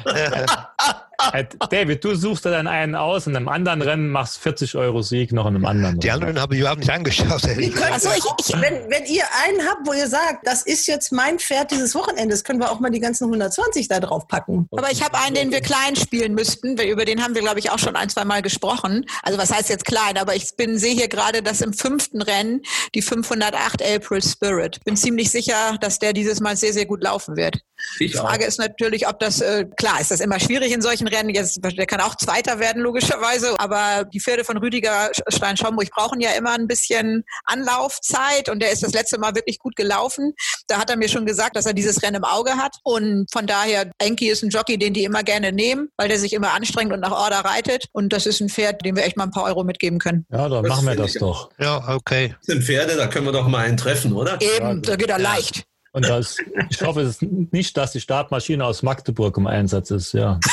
Äh, David, du suchst dir dann einen aus und im anderen Rennen machst 40 Euro Sieg noch in einem anderen. Die anderen habe ich überhaupt nicht angeschaut. Also ich, ich, wenn, wenn ihr einen habt, wo ihr sagt, das ist jetzt mein Pferd dieses Wochenendes, können wir auch mal die ganzen 120 da drauf packen. Aber ich habe einen, den wir klein spielen müssten. Über den haben wir, glaube ich, auch schon ein, zwei Mal gesprochen. Also was heißt jetzt klein? Aber ich bin sehe hier gerade, dass im fünften Rennen die 508 April Spirit. Bin ziemlich sicher, dass der dieses Mal sehr, sehr gut laufen wird. Ich Die Frage auch. ist natürlich, ob das, äh, klar, ist das immer schwierig in solchen Rennen. Jetzt, der kann auch Zweiter werden, logischerweise. Aber die Pferde von Rüdiger Stein-Schomburg brauchen ja immer ein bisschen Anlaufzeit. Und der ist das letzte Mal wirklich gut gelaufen. Da hat er mir schon gesagt, dass er dieses Rennen im Auge hat. Und von daher, Enki ist ein Jockey, den die immer gerne nehmen, weil der sich immer anstrengt und nach Order reitet. Und das ist ein Pferd, dem wir echt mal ein paar Euro mitgeben können. Ja, dann Das machen wir das doch. Ja, okay. Das sind Pferde, da können wir doch mal einen treffen, oder? Eben, da geht er leicht. Und das, ich hoffe es ist nicht, dass die Startmaschine aus Magdeburg im Einsatz ist, ja.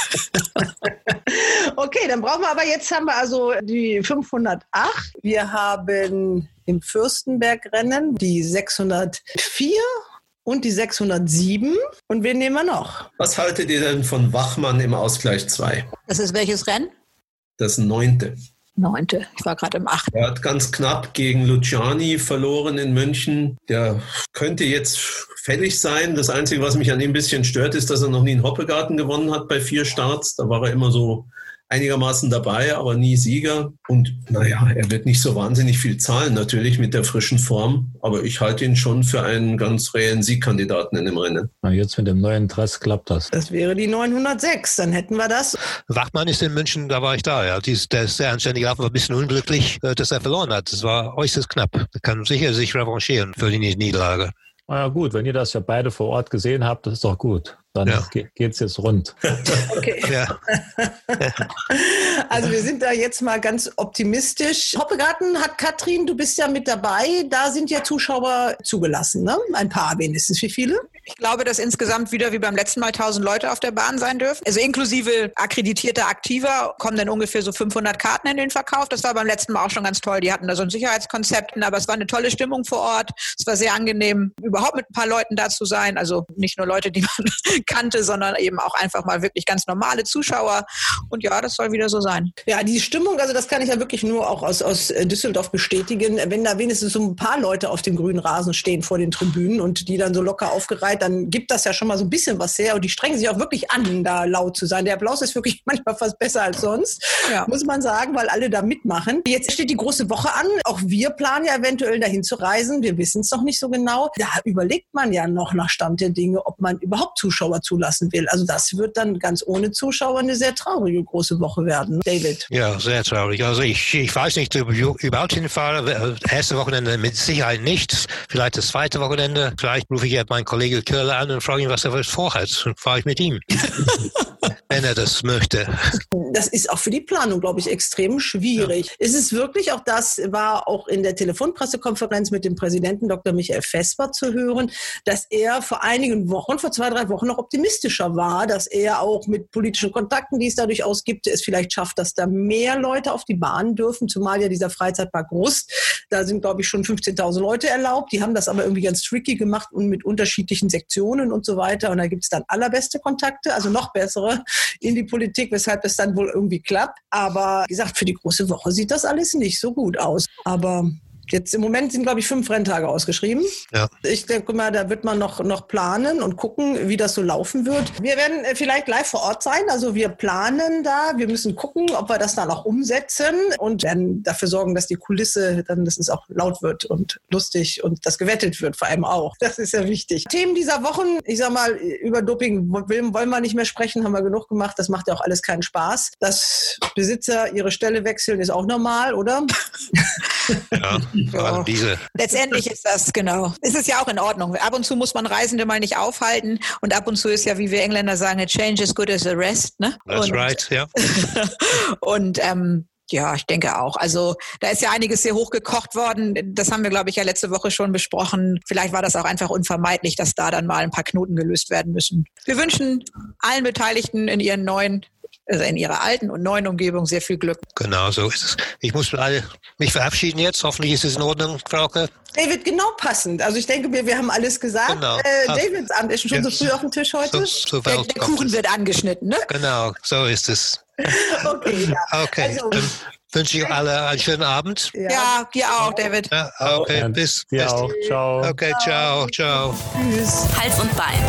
Okay, dann brauchen wir aber jetzt haben wir also die 508. Wir haben im Fürstenberg-Rennen die 604 und die 607. Und wen nehmen wir noch? Was haltet ihr denn von Wachmann im Ausgleich 2? Das ist welches Rennen? Das neunte. Neunte. Ich war gerade im achten. Er hat ganz knapp gegen Luciani verloren in München. Der könnte jetzt fällig sein. Das Einzige, was mich an ihm ein bisschen stört, ist, dass er noch nie einen Hoppegarten gewonnen hat bei vier Starts. Da war er immer so einigermaßen dabei, aber nie Sieger. Und naja, er wird nicht so wahnsinnig viel zahlen, natürlich mit der frischen Form. Aber ich halte ihn schon für einen ganz reellen Siegkandidaten in dem Rennen. Na, jetzt mit dem neuen Dress klappt das. Das wäre die 906. Dann hätten wir das. Wachmann ist in München, da war ich da. Ja. Dies, der ist sehr anständig war ein bisschen unglücklich, äh, dass er verloren hat. Das war äußerst knapp. Er kann sicher sich revanchieren für die Niederlage. Na ja, gut, wenn ihr das ja beide vor Ort gesehen habt, das ist doch gut. Dann Ja. geht's jetzt rund. Okay. Ja. Also wir sind da jetzt mal ganz optimistisch. Hoppegarten hat Katrin, du bist ja mit dabei. Da sind ja Zuschauer zugelassen, ne? Ein paar wenigstens. Wie viele? Ich glaube, dass insgesamt wieder wie beim letzten Mal 1000 Leute auf der Bahn sein dürfen. Also inklusive akkreditierter Aktiver kommen dann ungefähr so 500 Karten in den Verkauf. Das war beim letzten Mal auch schon ganz toll. Die hatten da so ein Sicherheitskonzept, aber es war eine tolle Stimmung vor Ort. Es war sehr angenehm, überhaupt mit ein paar Leuten da zu sein. Also nicht nur Leute, die man kannte, sondern eben auch einfach mal wirklich ganz normale Zuschauer. Und ja, das soll wieder so sein. Ja, die Stimmung, also das kann ich ja wirklich nur auch aus, aus äh, Düsseldorf bestätigen. Wenn da wenigstens so ein paar Leute auf dem grünen Rasen stehen vor den Tribünen und die dann so locker aufgereiht, dann gibt das ja schon mal so ein bisschen was her. Und die strengen sich auch wirklich an, da laut zu sein. Der Applaus ist wirklich manchmal fast besser als sonst, Ja. muss man sagen, weil alle da mitmachen. Jetzt steht die große Woche an. Auch wir planen ja eventuell dahin zu reisen. Wir wissen es noch nicht so genau. Da überlegt man ja noch nach Stand der Dinge, ob man überhaupt Zuschauer zulassen will. Also das wird dann ganz ohne Zuschauer eine sehr traurige große Woche werden. David. Ja, sehr traurig. Also ich, ich weiß nicht, ob ich überhaupt hinfahre. Erste Wochenende mit Sicherheit nicht. Vielleicht das zweite Wochenende. Vielleicht rufe ich meinen Kollegen Köhler an und frage ihn, was er vorhat. Und fahre ich mit ihm. Wenn er das möchte. Das ist auch für die Planung, glaube ich, extrem schwierig. Es ist wirklich, auch das war auch in der Telefonpressekonferenz mit dem Präsidenten Dr. Michael Vesper zu hören, dass er vor einigen Wochen, vor zwei, drei Wochen noch optimistischer war, dass er auch mit politischen Kontakten, die es dadurch ausgibt, es vielleicht schafft, dass da mehr Leute auf die Bahn dürfen, zumal ja dieser Freizeitpark Rust, da sind, glaube ich, schon 15.000 Leute erlaubt. Die haben das aber irgendwie ganz tricky gemacht und mit unterschiedlichen Sektionen und so weiter. Und da gibt es dann allerbeste Kontakte, also noch bessere in die Politik, weshalb das dann wohl irgendwie klappt. Aber wie gesagt, für die große Woche sieht das alles nicht so gut aus. Aber Jetzt im Moment sind, glaube ich, fünf Renntage ausgeschrieben. Ja. Ich denke mal, da wird man noch, noch planen und gucken, wie das so laufen wird. Wir werden äh, vielleicht live vor Ort sein. Also wir planen da. Wir müssen gucken, ob wir das dann auch umsetzen und werden dafür sorgen, dass die Kulisse dann, dass es auch laut wird und lustig und das gewettet wird vor allem auch. Das ist ja wichtig. Themen dieser Wochen, ich sag mal, über Doping wollen wollen wir nicht mehr sprechen, haben wir genug gemacht. Das macht ja auch alles keinen Spaß. Dass Besitzer ihre Stelle wechseln, ist auch normal, oder? Ja, vor allem diese. Letztendlich ist das, genau. Es ist ja auch in Ordnung. Ab und zu muss man Reisende mal nicht aufhalten und ab und zu ist ja, wie wir Engländer sagen, a change is good as a rest. Ne? That's und, right, ja. und ähm, ja, ich denke auch. Also da ist ja einiges sehr hochgekocht worden. Das haben wir, glaube ich, ja letzte Woche schon besprochen. Vielleicht war das auch einfach unvermeidlich, dass da dann mal ein paar Knoten gelöst werden müssen. Wir wünschen allen Beteiligten in ihren neuen, also in ihrer alten und neuen Umgebung sehr viel Glück. Genau so ist es. Ich muss leider mich verabschieden jetzt. Hoffentlich ist es in Ordnung, Frauke. David, genau passend. Also ich denke, wir, wir haben alles gesagt. Genau. Äh. Davids Amt ist schon Ja. so früh auf dem Tisch heute. So, so Der, der Kuchen es. wird angeschnitten, ne? Genau, so ist es. Okay, ja. Okay, Also- dann wünsche ich alle einen schönen Abend. Ja, dir auch, David. Ja, okay, bis, Dir bis auch. Ciao. Okay, ciao, ciao. Tschüss. Hals und Bein.